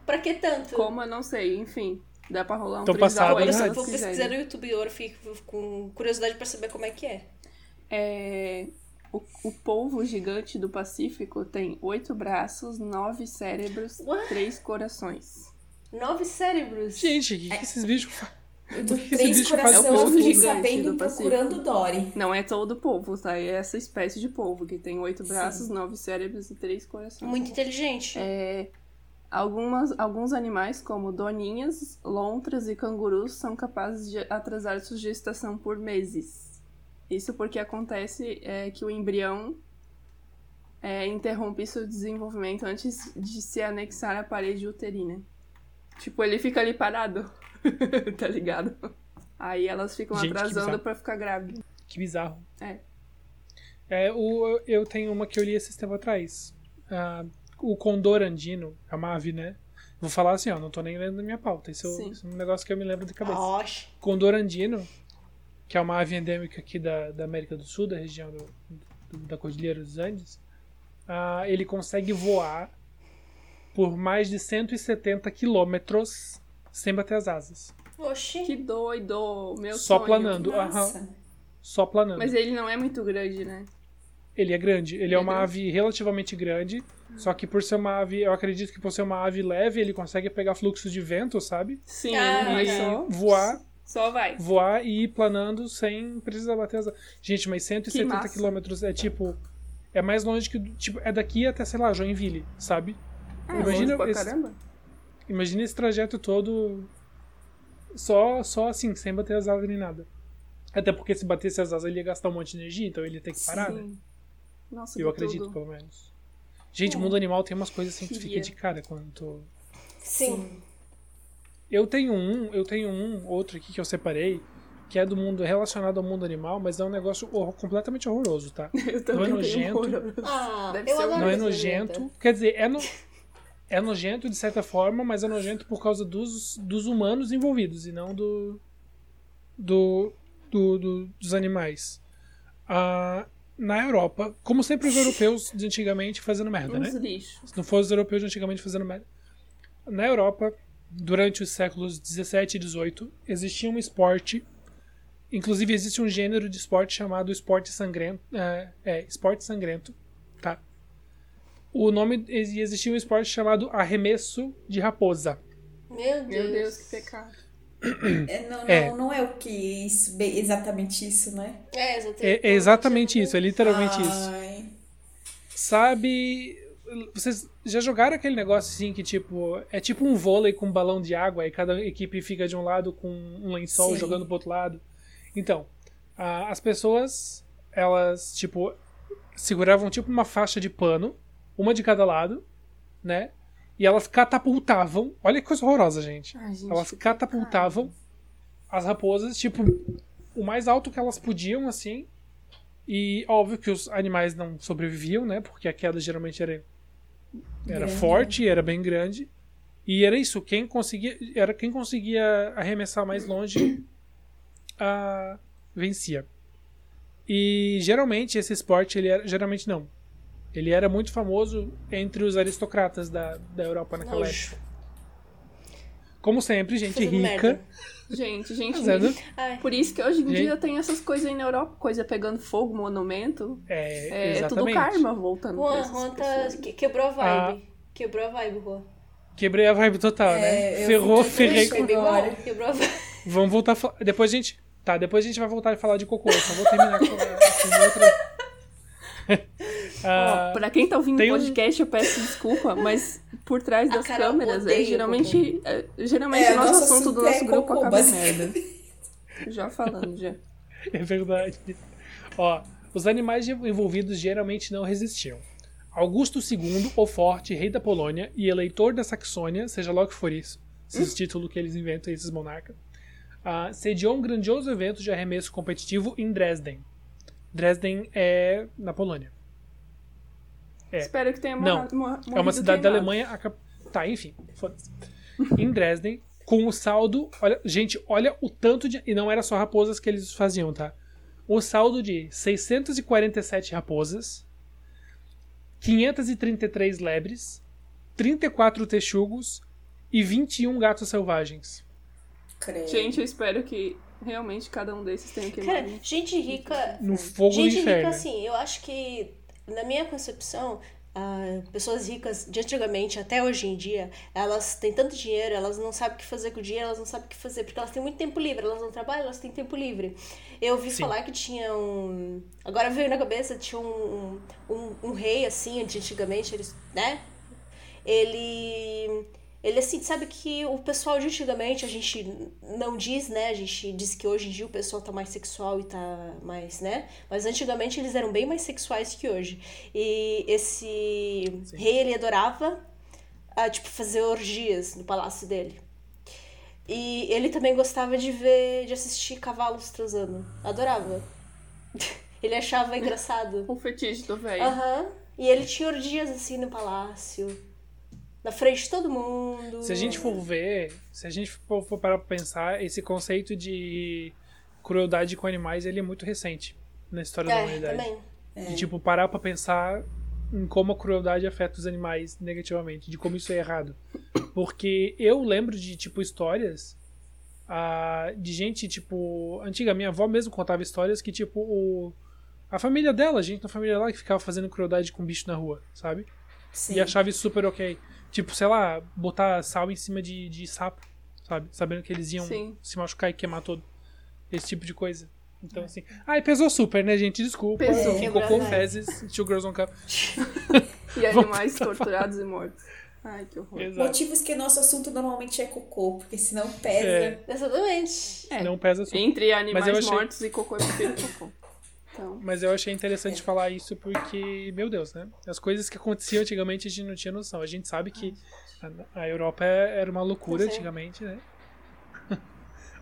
Pra que tanto? Como eu não sei, enfim. Dá pra rolar um Tô trisal passado, aí Agora se eu né? vou pesquisar no YouTube agora, fico com curiosidade pra saber como é que é. É, o, o polvo gigante do Pacífico tem oito braços, nove cérebros, What? três corações. Nove cérebros. Gente, o que, que esses bichos fazem? Eu tô Esse três coração, É o eu povo gigante do procurando Dory. Não é todo polvo, tá? É essa espécie de polvo que tem oito braços, nove cérebros e três corações. Muito inteligente. É, algumas, alguns animais, como doninhas, lontras e cangurus, são capazes de atrasar sua gestação por meses. Isso porque acontece é, que o embrião é, interrompe seu desenvolvimento antes de se anexar à parede uterina. Tipo, ele fica ali parado, tá ligado? Aí elas ficam Gente, atrasando pra ficar grávidas. Que bizarro. É. É, o, eu tenho uma que eu li esses tempo atrás. Ah, o condor andino, é uma ave, né? Vou falar assim, ó, não tô nem lendo na minha pauta. Isso, isso é um negócio que eu me lembro de cabeça. Oxi. Condor andino, que é uma ave endêmica aqui da, da América do Sul, da região do, do- da Cordilheira dos Andes, ah, ele consegue voar por mais de 170 quilômetros sem bater as asas. Oxi. Que doido, meu Só sonho. planando. Nossa. Aham. Só planando. Mas ele não é muito grande, né? Ele é grande. Ele é, É uma grande. ave relativamente grande. Só que por ser uma ave, eu acredito que por ser uma ave leve, ele consegue pegar fluxo de vento, sabe? Sim, Ah, mas tá. só, Voar, só vai. voar e ir planando sem precisar bater as Gente, mas Que 170 massa. quilômetros é tipo. É mais longe que. Tipo, é daqui até, sei lá, Joinville, sabe? Ah, Imagina longe pra esse- caramba. Imagina esse trajeto todo só, só assim, sem bater as asas nem nada. Até porque se batesse as asas ele ia gastar um monte de energia, então ele ia ter que parar, né? Sim. Nossa, Eu acredito, tudo. pelo menos. Gente, o mundo animal tem umas coisas assim que tu fica de cara quando tu... Sim. Eu tenho um, eu tenho um outro aqui que eu separei, que é do mundo relacionado ao mundo animal, mas é um negócio horror- completamente horroroso, tá? Eu também Não é nojento. Ah, Não é nojento. Quer dizer, é, no... é nojento de certa forma, mas é nojento por causa dos, dos humanos envolvidos e não do, do, do- do- dos animais. Ah, na Europa, como sempre os europeus de antigamente fazendo merda, né? Uns lixos. Se não fosse os europeus de antigamente fazendo merda. Na Europa, durante os séculos 17 e 18, existia um esporte. Inclusive, existe um gênero de esporte chamado esporte sangrento. É, é, esporte sangrento. Tá? O nome. e Existia um esporte chamado arremesso de raposa. Meu Deus. Meu Deus, que pecado. É, não, É. Não, não é o que isso, exatamente isso, né? É, exatamente. É, é exatamente isso, é literalmente isso. Ai. Sabe. Vocês já jogaram aquele negócio assim que, tipo, é tipo um vôlei com um balão de água e cada equipe fica de um lado com um lençol Sim. jogando pro outro lado? Então, a- as pessoas, elas, tipo, seguravam tipo uma faixa de pano, uma de cada lado, né? E elas catapultavam. Olha que coisa horrorosa, gente. Ai, gente, Elas catapultavam as raposas, tipo, o mais alto que elas podiam, assim. E óbvio que os animais não sobreviviam, né? Porque a queda geralmente era, era Grande, forte, era bem grande. E era isso, quem conseguia. Era quem conseguia arremessar mais longe a, vencia. E geralmente esse esporte, ele era. Geralmente não. Ele era muito famoso entre os aristocratas da, da Europa naquela época. Nojo. Como sempre, gente rica. merda. Gente, gente. Ai. Por isso que hoje em Gente. dia tem essas coisas aí na Europa, coisa pegando fogo, monumento. É, É, tudo exatamente. karma voltando pra Juan, Juan tá, quebrou a vibe. Quebrou a vibe, Juan. Quebrei a vibe total, É, né? eu Ferrou, ferrei. igual, quebrou a vibe. Vamos voltar a falar. Depois a gente. Tá, depois a gente vai voltar a falar de cocô. Eu só vou terminar com, com outra. Ó, pra quem tá ouvindo o um- podcast, eu peço desculpa, mas por trás das câmeras, é, geralmente, é, geralmente É, o nosso assunto do nosso grupo cocô, acaba merda. Já falando, já. É verdade. Ó, os animais envolvidos geralmente não resistiam. Augusto II, o Forte, rei da Polônia e eleitor da Saxônia, seja lá o que for isso, esses títulos que eles inventam, esses monarcas, ah, sediou um grandioso evento de arremesso competitivo em Dresden. Dresden é na Polônia. É. Espero que tenha Não, É uma cidade da queimado. Alemanha. a cap- Tá, enfim. Foda-se. em Dresden, com o saldo. Olha, gente, olha o tanto de. E não era só raposas que eles faziam, tá? O saldo de 647 raposas, 533 lebres, 34 texugos e 21 gatos selvagens. Credo. Gente, eu espero que realmente cada um desses tenha Cara, queimado. gente rica. No fogo do Gente inferno. rica, assim, eu acho que, na minha concepção, ah, pessoas ricas de antigamente até hoje em dia, elas têm tanto dinheiro, elas não sabem o que fazer com o dinheiro, elas não sabem o que fazer, porque elas têm muito tempo livre, elas não trabalham, elas têm tempo livre. Eu ouvi Sim. falar que tinha um. Agora veio na cabeça, tinha um, um, um rei, assim, de antigamente, eles, né? Ele. Ele, assim, sabe que o pessoal de antigamente, a gente não diz, né? A gente diz que hoje em dia o pessoal tá mais sexual e tá mais, né? Mas antigamente eles eram bem mais sexuais que hoje. E esse rei, ele adorava, ah, tipo, fazer orgias no palácio dele. E ele também gostava de ver, de assistir cavalos transando. Adorava. Ele achava engraçado. O fetiche do velho. Aham. E ele tinha orgias assim no palácio. Na frente de todo mundo. Se a gente for ver, se a gente for, for parar pra pensar, esse conceito de crueldade com animais, ele é muito recente na história da É, humanidade. também. De, tipo, parar pra pensar em como a crueldade afeta os animais negativamente, de como isso é errado. Porque eu lembro de, tipo, histórias ah, de gente, tipo. Antiga, minha avó mesmo contava histórias que, tipo, o, a família dela, a gente na família dela que ficava fazendo crueldade com bicho na rua, sabe? Sim. E achava isso super ok. Tipo, sei lá, botar sal em cima de, de sapo, sabe? Sabendo que eles iam Sim. se machucar e queimar todo. Esse tipo de coisa. Então, assim. Ai, pesou super, né, gente? Desculpa. Pesou. Ficou com fezes. Two Girls One Cup. E animais torturados e mortos. Ai, que horror. Exato. Motivos que nosso assunto normalmente é cocô, porque senão pesa. É. Exatamente. É. Não pesa super. Entre animais achei- mortos e cocô, eu prefiro cocô. Então, Mas eu achei interessante falar isso porque, meu Deus, né? As coisas que aconteciam antigamente a gente não tinha noção. A gente sabe que a, a Europa é- era uma loucura Sim. antigamente, né?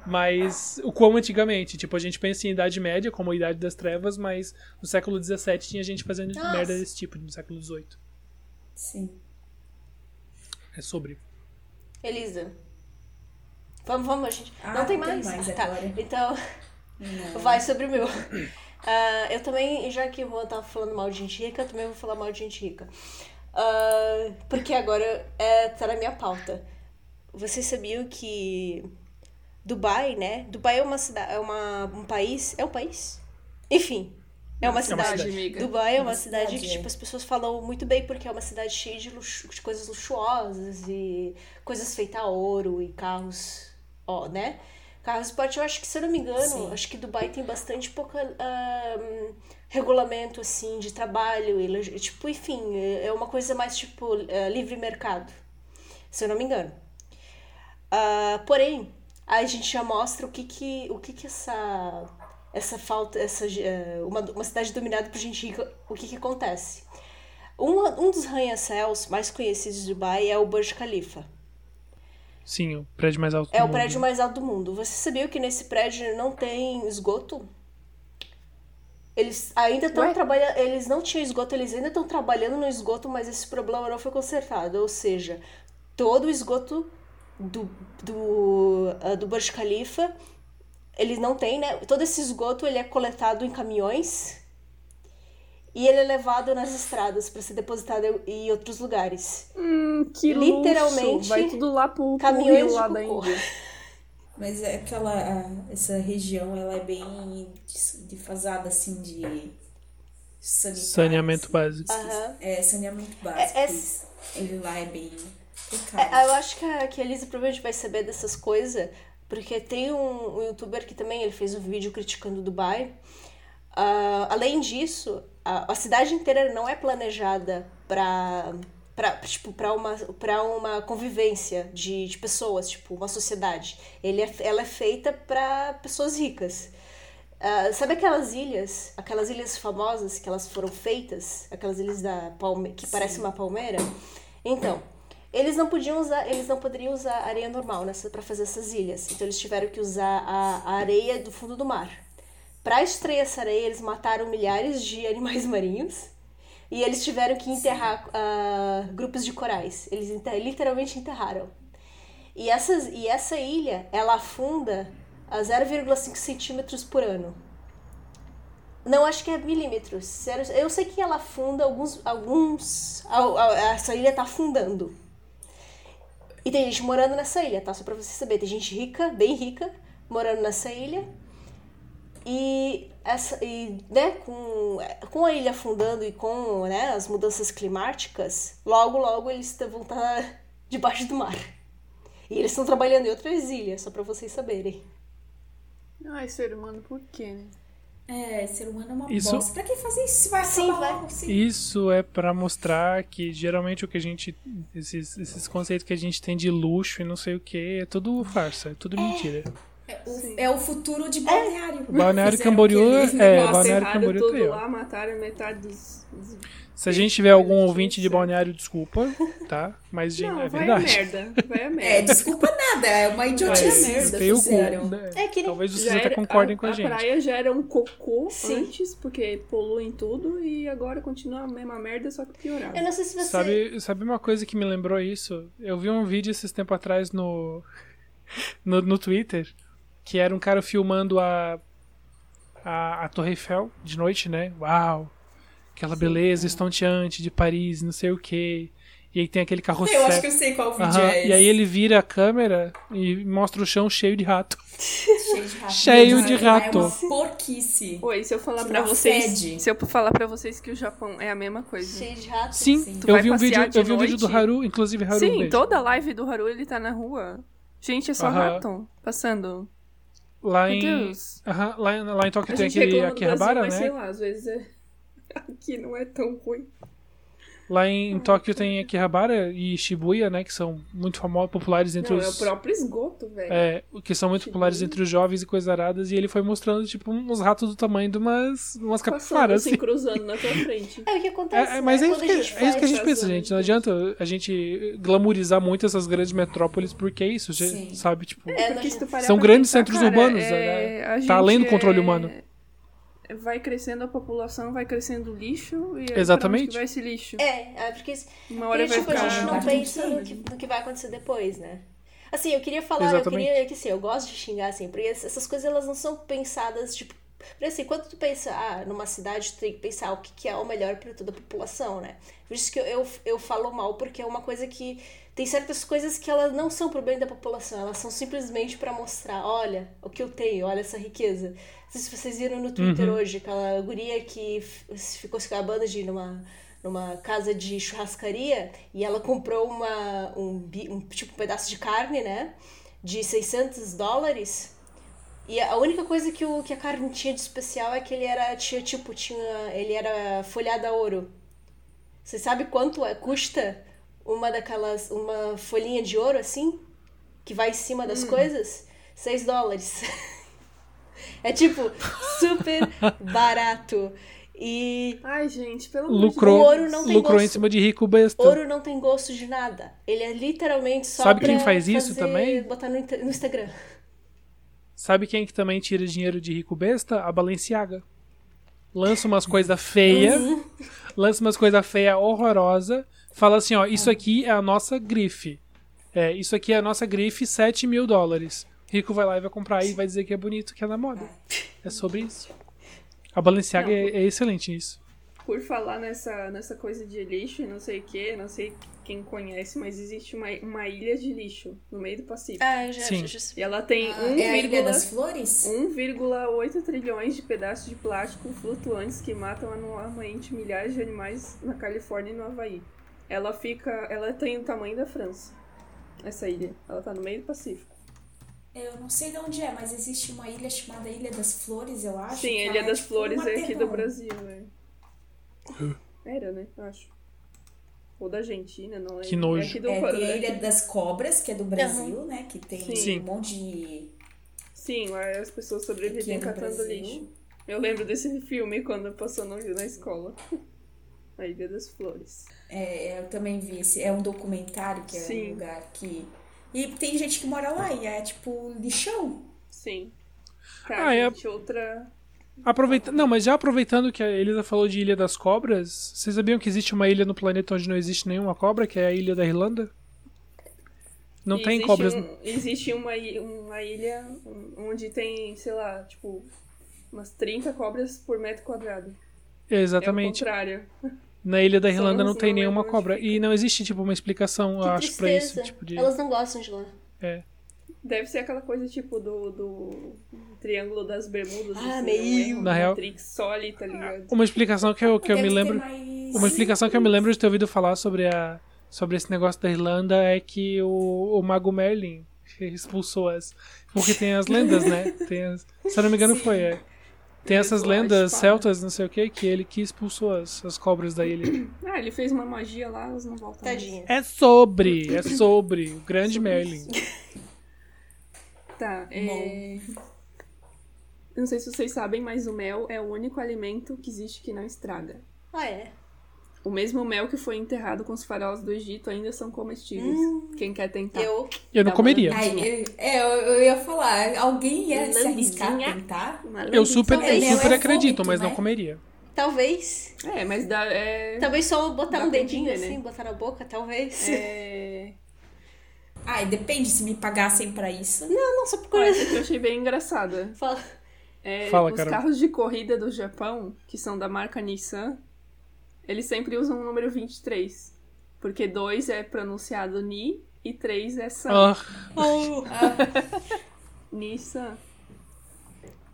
Mas o como antigamente? Tipo, a gente pensa em Idade Média como a Idade das Trevas, mas no século XVII tinha gente fazendo Nossa. merda desse tipo, no século XVIII. Sim. É sobre. Elisa. Vamos, vamos, gente. Ah, não tem não tem mais? mais tá. agora. Então, Não. vai sobre o meu. Ah, eu também, já que o Juan tava falando mal de gente rica, eu também vou falar mal de gente rica. Ah, porque agora é, tá na minha pauta. Vocês sabiam que Dubai, né? Dubai é uma cidade, é uma, um país, é um país? Enfim, é uma cidade. cidade. amiga. Dubai é uma, Uma cidade, cidade, que é. tipo, as pessoas falam muito bem porque é uma cidade cheia de, luxu- de coisas luxuosas e coisas feitas a ouro e carros, ó, né? Carros esporte, eu acho que, se eu não me engano, Sim. acho que Dubai tem bastante pouco ahn, regulamento, assim, de trabalho e, tipo, enfim, é uma coisa mais, tipo, eh, livre mercado, se eu não me engano. Ah, porém, a gente já mostra o que que, o que, que essa, essa falta, essa, eh, uma, uma cidade dominada por gente rica, o que que acontece? Um, um dos arranha-céus mais conhecidos de Dubai é o Burj Khalifa. Sim, o prédio mais alto É do o mundo. prédio mais alto do mundo. Você sabia que nesse prédio não tem esgoto? Eles ainda estão trabalhando. Eles não tinham esgoto, eles ainda estão trabalhando no esgoto, mas esse problema não foi consertado. Ou seja, todo o esgoto do, do, ah, do Burj Khalifa, eles não têm, né? Todo esse esgoto ele é coletado em caminhões e ele é levado nas estradas para ser depositado em outros lugares. Hum, que Literalmente, luxo. Vai tudo lá pro, pro caminhões rio lá da. Índia. Mas é aquela. a- essa região ela é bem defasada assim de sanitário, Saneamento assim. básico. Aham. É, saneamento básico. É- é-. Ele lá é bem. É, eu acho que a, que a Elisa provavelmente vai saber dessas coisas, porque tem um, um youtuber que também ele fez um vídeo criticando Dubai. Ah, além disso, a, a cidade inteira não é planejada para para tipo, pra uma, pra uma convivência de, de pessoas, tipo, uma sociedade. Ele é, ela é feita para pessoas ricas. Ah, sabe aquelas ilhas, aquelas ilhas famosas que elas foram feitas, aquelas ilhas da palme que parece uma palmeira? Então, eles não podiam usar, eles não poderiam usar areia normal nessa para fazer essas ilhas. Então eles tiveram que usar a, a areia do fundo do mar. Para extrair essa areia, eles mataram milhares de animais marinhos e eles tiveram que enterrar ah, grupos de corais. Eles literalmente enterraram. E, essas, e essa ilha, ela afunda a 0,5 centímetros por ano. Não, acho que é milímetros. Eu sei que ela afunda alguns. alguns a- a- essa ilha tá afundando. E tem gente morando nessa ilha, tá? Só pra você saber. Tem gente rica, bem rica, morando nessa ilha. E, essa, e né, com, com a ilha afundando e com né, as mudanças climáticas, logo, logo eles vão estar debaixo do mar. E eles estão trabalhando em outras ilhas, só pra vocês saberem. Ai, ser humano, por quê, né? É, ser humano é uma Isso- bosta. Pra que fazer isso? Vai Sim, vai. logo, sim. Isso é pra mostrar que geralmente o que a gente. Esses, esses conceitos que a gente tem de luxo e não sei o que, é tudo farsa, é tudo mentira. É o, é o futuro de balneário. Balneário Fizeram Camboriú é. Balneário Camboriú tudo tá ó. lá, mataram metade dos... dos- Se a gente tiver algum ouvinte de balneário, desculpa, tá? Mas gente, Não, é vai a verdade. merda. Vai a É, merda. desculpa nada, é uma Vai a idiotice. merda, Tem o cu, fizeram. né? É que nem- Talvez vocês até concordem com a, a gente. praia já era um cocô Sim. antes, porque poluem tudo, e agora continua a mesma merda, só que piorado. Eu não sei se você. Sabe, sabe uma coisa que me lembrou isso? Eu vi um vídeo esses tempos atrás no, no, no Twitter, que era um cara filmando a, a, a Torre Eiffel de noite, né? Uau! aquela beleza estonteante de Paris, não sei o quê. E aí tem aquele carrossel. Eu acho que eu sei qual vídeo é esse. E aí ele vira a câmera e mostra o chão cheio de rato. Cheio de rato. Cheio de rato. É uma porquice. Oi, se eu falar Que pra não vocês. fede. Se eu falar pra vocês que o Japão é a mesma coisa. Cheio de rato. Sim, Sim. Tu eu vai vi um vídeo, de eu vi um vídeo do? Haru, inclusive Haru. um Sim, beijo. toda live do Haru ele tá na rua. Gente, é só Aham. rato passando. Lá Meu em, Deus. Aham, lá, em- lá em Tóquio tem aquele do Brasil, Akihabara, mas sei né? lá, às vezes é... aqui não é tão ruim. Lá em Tóquio tem Akihabara e Shibuya, né? Que são muito famosos, populares entre Não, é o os. próprio esgoto, velho. É, que são muito Shibuya. populares entre os jovens e coisas aradas, e ele foi mostrando, tipo, uns ratos do tamanho de umas, umas capivaras, assim, assim. cruzando na tua frente. É o que acontece. É, é, mas né? é isso, que, a é gente isso que a gente pensa, gente. Não adianta a gente glamourizar muito essas grandes metrópoles, porque é isso, gente Sim. sabe? Tipo, É, Porque nós- se tu parar São grandes pensar, centros cara, urbanos, é, né? a Tá além do controle é- humano. Vai crescendo a população, vai crescendo o lixo. E Exatamente. onde vai esse lixo? É, é porque Uma hora Porque, vai tipo, a ficar... gente não pensa no que, no que vai acontecer depois, né? Assim, eu queria falar, Exatamente. eu queria que assim, eu gosto de xingar, assim, porque essas coisas elas não são pensadas, tipo. Porque assim, quando tu pensa, ah, numa cidade, tu tem que pensar o que, que é o melhor para toda a população, né? Por isso que eu, eu, eu falo mal, porque é uma coisa que. Tem certas coisas que elas não são pro bem da população, elas são simplesmente para mostrar, olha o que eu tenho, olha essa riqueza. Não sei se vocês viram no Twitter hoje, aquela guria que ficou se acabando de ir numa, numa casa de churrascaria e ela comprou uma, um, um tipo um pedaço de carne, né? De 600 dólares. E a única coisa que, o, que a carne tinha de especial é que ele era, tinha, tipo, tinha, ele era folhado a ouro. Você sabe quanto é, custa uma daquelas, uma folhinha de ouro assim? Que vai em cima das coisas? 6 dólares. é tipo, super barato. E Ai, gente, pelo amor lucrou, O ouro não tem lucrou em gosto. cima de rico besta. ouro não tem gosto de nada. Ele é literalmente só Sabe pra quem faz isso fazer- também? Botar no, no Instagram. Sabe quem que também tira dinheiro de rico besta? A Balenciaga. Lança umas coisas feias, Uhum. lança umas coisas feias horrorosa, fala assim, ó, isso aqui é a nossa grife. É, isso aqui é a nossa grife, 7 mil dólares. Rico vai lá e vai comprar e vai dizer que é bonito, que é na moda. É sobre isso. A Balenciaga Não. é, é excelente nisso. Por falar nessa, nessa coisa de lixo e não sei o que, não sei quem conhece, mas existe uma, uma ilha de lixo no meio do Pacífico. Ah, já, Sim. já, já- E ela tem Ah, é a Ilha 1,1 das Flores? 1,8 trilhões de pedaços de plástico flutuantes que matam anualmente milhares de animais na Califórnia e no Havaí. Ela fica. Ela tem o tamanho da França. Essa ilha. Ela tá no meio do Pacífico. Eu não sei de onde é, mas existe uma ilha chamada Ilha das Flores, eu acho. Sim, a ela Ilha é das tipo Flores é aqui do. Brasil, né? Era, né? Eu acho. Ou da Argentina, não é? Que nojo. É aqui do É, tem a é Ilha das Cobras, que é do Brasil, né? Que tem Sim. um monte de. Sim, lá as pessoas sobrevivem no catando Brasil. lixo. Eu lembro desse filme quando passou no, na escola. A Ilha das Flores. É, eu também vi esse. É um documentário que é Sim. um lugar que. E tem gente que mora lá e é tipo lixão. Sim. Tá, Ah, é- gente, outra. Aproveita... Não, mas já aproveitando que a Elisa falou de Ilha das Cobras, vocês sabiam que existe uma ilha no planeta onde não existe nenhuma cobra, que é a Ilha da Irlanda? Não E tem existe cobras. um- existe uma, uma ilha onde tem, sei lá, tipo, umas 30 cobras por metro quadrado. É o Exatamente. contrário. Na Ilha da Irlanda não- não tem não nenhuma cobra. E não existe, tipo, uma explicação, eu Que acho, pra isso. Tipo, de... Elas não gostam de lá. É. Deve ser aquela coisa tipo do, do Triângulo das Bermudas. Ah, assim, meio. um erro, Na real- ali, tá ligado? Uma explicação que eu, que eu me Deve lembro. mais- Uma explicação que eu me lembro de ter ouvido falar sobre, a, sobre esse negócio da Irlanda é que o, o Mago Merlin expulsou as. Porque tem as lendas, né? Tem as, se eu não me engano, foi. É. Tem essas lendas celtas, não sei o que, que ele que expulsou as, as cobras da ilha. Ah, ele fez uma magia lá, elas não voltam. mais. Tadinha. É sobre, é sobre o grande Merlin. Tá, é... Não sei se vocês sabem, mas o mel é o único alimento que existe que não estraga. Ah, é? O mesmo mel que foi enterrado com os faraós do Egito ainda são comestíveis. Quem quer tentar? Eu. Eu não uma comeria. Ai, eu, é, eu, eu ia falar, alguém ia se arriscar a tentar? Eu super, eu super É acredito, vômito, mas não né? comeria. Talvez. É, mas dá. É... Talvez só botar Dá um dedinho entender, assim, né? botar na boca, talvez. é... Ai, depende se me pagassem pra isso. Não, não, só por Olha, que eu achei bem engraçada. Fala. É, Fala, os Carol. carros de corrida do Japão, que são da marca Nissan, eles sempre usam o número 23. Porque 2 é pronunciado Ni e 3 é San. Oh, Nissan.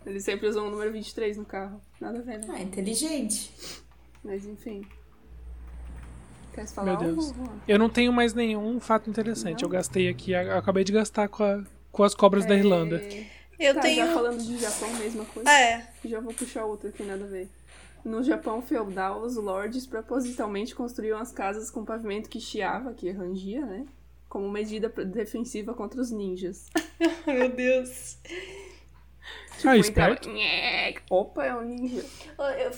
Eles sempre usam o número 23 no carro. Nada a ver, né? Ah, inteligente. Mas enfim. Quer falar Meu Deus. Eu não tenho mais nenhum fato interessante. Eu gastei aqui, eu acabei de gastar com, a- com as cobras da Irlanda. É, eu tá, tenho. já falando de Japão, mesma coisa. É. Já vou puxar outra aqui, nada a ver. No Japão feudal, os lords propositalmente construíam as casas com pavimento que chiava, que rangia, né? Como medida defensiva contra os ninjas. Meu Deus. ah, Entrava, esperto. Opa, é um ninja. Eu-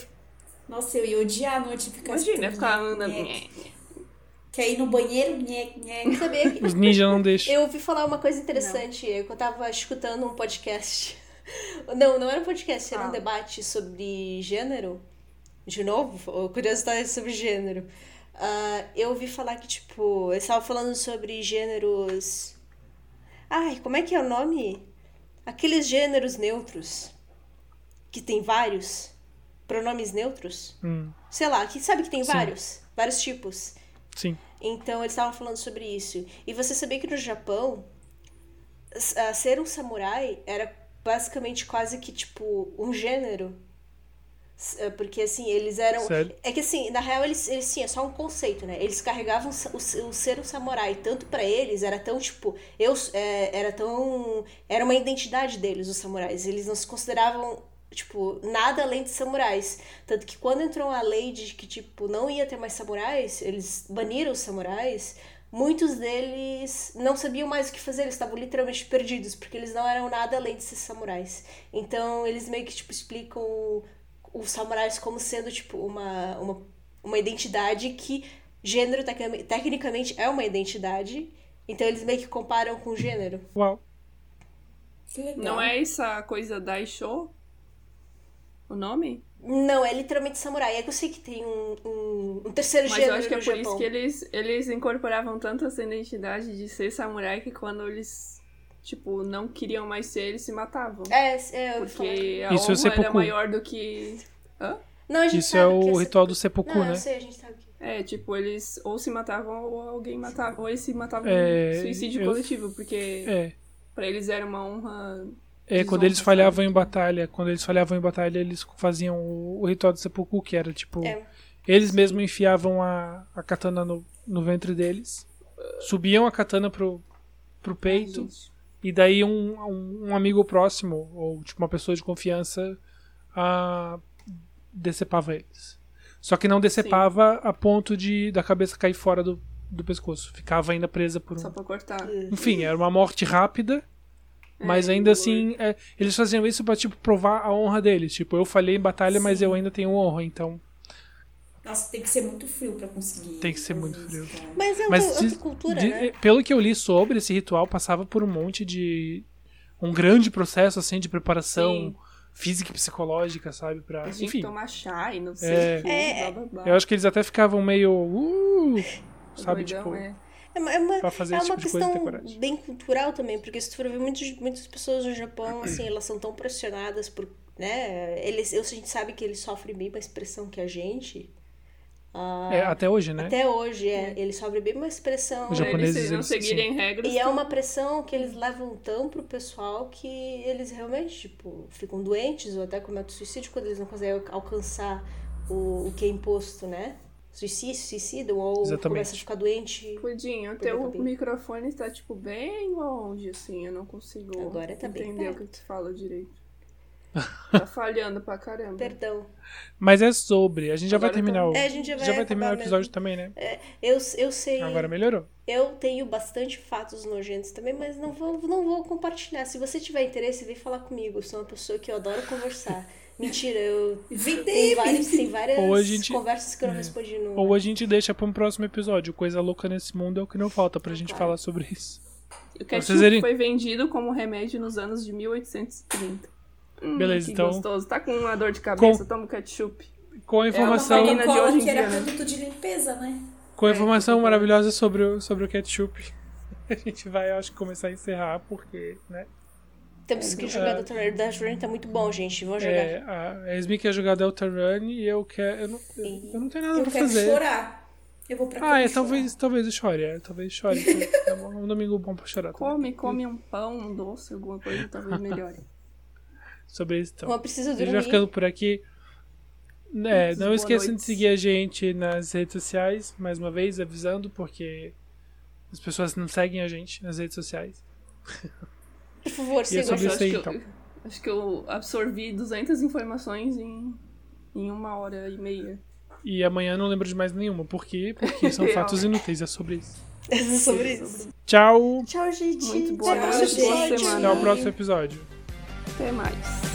Nossa, eu ia odiar a notificação. Imagina, ficar andando. Quer ir no banheiro? Nhec, nhec. que. Os ninjas não deixam. Eu ouvi falar uma coisa interessante, que eu tava escutando um podcast. Não, não era um podcast, era um Ah. debate sobre gênero. De novo, curiosidade sobre gênero. Ah, eu ouvi falar que, tipo, eles estavam falando sobre gêneros. Ai, como é que é o nome? Aqueles gêneros neutros. Que tem vários. Pronomes neutros. Hum, Sei lá, que sabe que tem Sim. vários? Vários tipos. sim. Então eles estavam falando sobre isso. E você sabia que no Japão, ah, ser um samurai era basicamente quase que tipo um gênero. Ah, Porque assim, eles eram. Sério? É que assim, na real, eles, eles sim, é só um conceito, né? Eles carregavam o, o ser um samurai. Tanto pra eles era tão, tipo, eu é, era tão. Era uma identidade deles, os samurais. Eles não se consideravam, tipo, nada além de samurais. Tanto que quando entrou a lei de que, tipo, não ia ter mais samurais, eles baniram os samurais. Muitos deles não sabiam mais o que fazer, eles estavam literalmente perdidos, porque eles não eram nada além de ser samurais. Então, eles meio que, tipo, explicam os samurais como sendo, tipo, uma, uma, uma identidade que gênero, tecni- tecnicamente, é uma identidade. Então, eles meio que comparam com gênero. Uau. Que legal. Não é essa coisa Daisho? O nome? Não, é literalmente samurai. É que eu sei que tem um, um, um terceiro Mas gênero eu acho que é por Japão. isso que eles, eles incorporavam tanto essa identidade de ser samurai que quando eles, tipo, não queriam mais ser, eles se matavam. É, é, eu. Porque a Isso é honra era seppuku. maior do que... Hã? Não, a gente Isso sabe é o ritual do seppuku, Não, né? eu sei, a gente sabe que... É, tipo, eles ou se matavam ou alguém matava, ou eles se matavam É, em suicídio eu- coletivo, porque É. pra eles era uma honra. É, quando eles falhavam em batalha, quando eles falhavam em batalha, eles faziam o, o ritual do seppuku, que era tipo, É. eles mesmos enfiavam a, a katana no, no ventre deles, subiam a katana pro, pro peito, Gente, e daí um, um, um amigo próximo, ou tipo uma pessoa de confiança, a, decepava eles. Só que não decepava a ponto de da cabeça cair fora do, do pescoço. Ficava ainda presa por Só um. pra cortar. Enfim, era uma morte rápida. Mas É, ainda assim, é, eles faziam isso pra, tipo, provar a honra deles. Tipo, eu falhei em batalha, mas eu ainda tenho honra, então Nossa, tem que ser muito frio pra conseguir. Tem que ser muito isso, frio. cara. Mas é Mas outra, diz- outra cultura, de- né? pelo que eu li sobre esse ritual, passava por um monte de. um grande processo, assim, de preparação Sim. física e psicológica, sabe? Que enfim, tomar chá e não É. sei o que, É, blá blá blá. eu acho que eles até ficavam meio. Uh, sabe, Doidão, tipo. é. É uma, é uma, Pra fazer é esse uma tipo de coisa, ter questão bem cultural também, porque se tu for ver muitos, muitas pessoas no Japão, assim, elas são tão pressionadas por, né, eles, eu, a gente sabe que eles sofrem bem mais pressão que a gente. Ah, É, até hoje, né? Até hoje, é, eles sofrem bem mais pressão. Os Pra japoneses, eles se não seguirem regras. E é uma pressão que eles levam tão pro pessoal que eles realmente, tipo, ficam doentes ou até cometem suicídio quando eles não conseguem alcançar o, o que é imposto, né? Suicídio, suicidam ou Exatamente. começam a ficar doente. Pudinho, o teu cabelo. microfone está, tipo, bem longe, assim, eu não consigo Agora tá bem entender o que tu fala direito. tá falhando pra caramba. Perdão. Mas é sobre. A gente já vai Agora terminar tá- o. É, a gente já vai já vai terminar o episódio mesmo. também, né? Eu, eu sei. Agora melhorou. Eu tenho bastante fatos nojentos também, mas não vou, não vou compartilhar. Se você tiver interesse, vem falar comigo. Eu sou uma pessoa que eu adoro conversar. Mentira, eu. Vem Tem, dele! vários, tem várias Ou gente- conversas que eu não é. respondi no. Ou a gente deixa pra um próximo episódio. Coisa louca nesse mundo é o que não falta pra gente Claro. falar sobre isso. O Vocês ketchup verem- foi vendido como remédio nos anos de 1830. Hum, Beleza, que então- gostoso. Tá com uma dor de cabeça, toma um ketchup. Com a uma informação, farina de Coca-Cola hoje em que era dia, né? produto de limpeza, né? com a É, informação Coca-Cola. maravilhosa sobre o, sobre o ketchup, a gente vai, acho que, começar a encerrar, porque, né? Temos que jogar Delta Run. Delta Run tá muito bom, gente. Vamos jogar. É, a Esmi quer jogar Delta Run e eu quero. Eu não, eu, eu não tenho nada Eu pra quero fazer. chorar. Eu vou pra Ah, é, talvez, talvez eu chore, é, talvez chore. É um domingo bom pra chorar. também. Come, come um pão, um doce, alguma coisa, talvez melhore. Sobre isso, então. A gente vai dormir. ficando por aqui. É, não esqueçam noite. de seguir a gente nas redes sociais, mais uma vez, avisando, porque as pessoas não seguem a gente nas redes sociais. Por favor, é sigam. sobre Nossa, isso acho, aí, que eu, acho que eu absorvi 200 informações em, em uma hora e meia. E amanhã não lembro de mais nenhuma. Por quê? Porque são fatos inúteis, é sobre isso. É sobre isso. Tchau! Tchau, gente. Muito boa noite, boa semana. Até o próximo episódio. Até mais.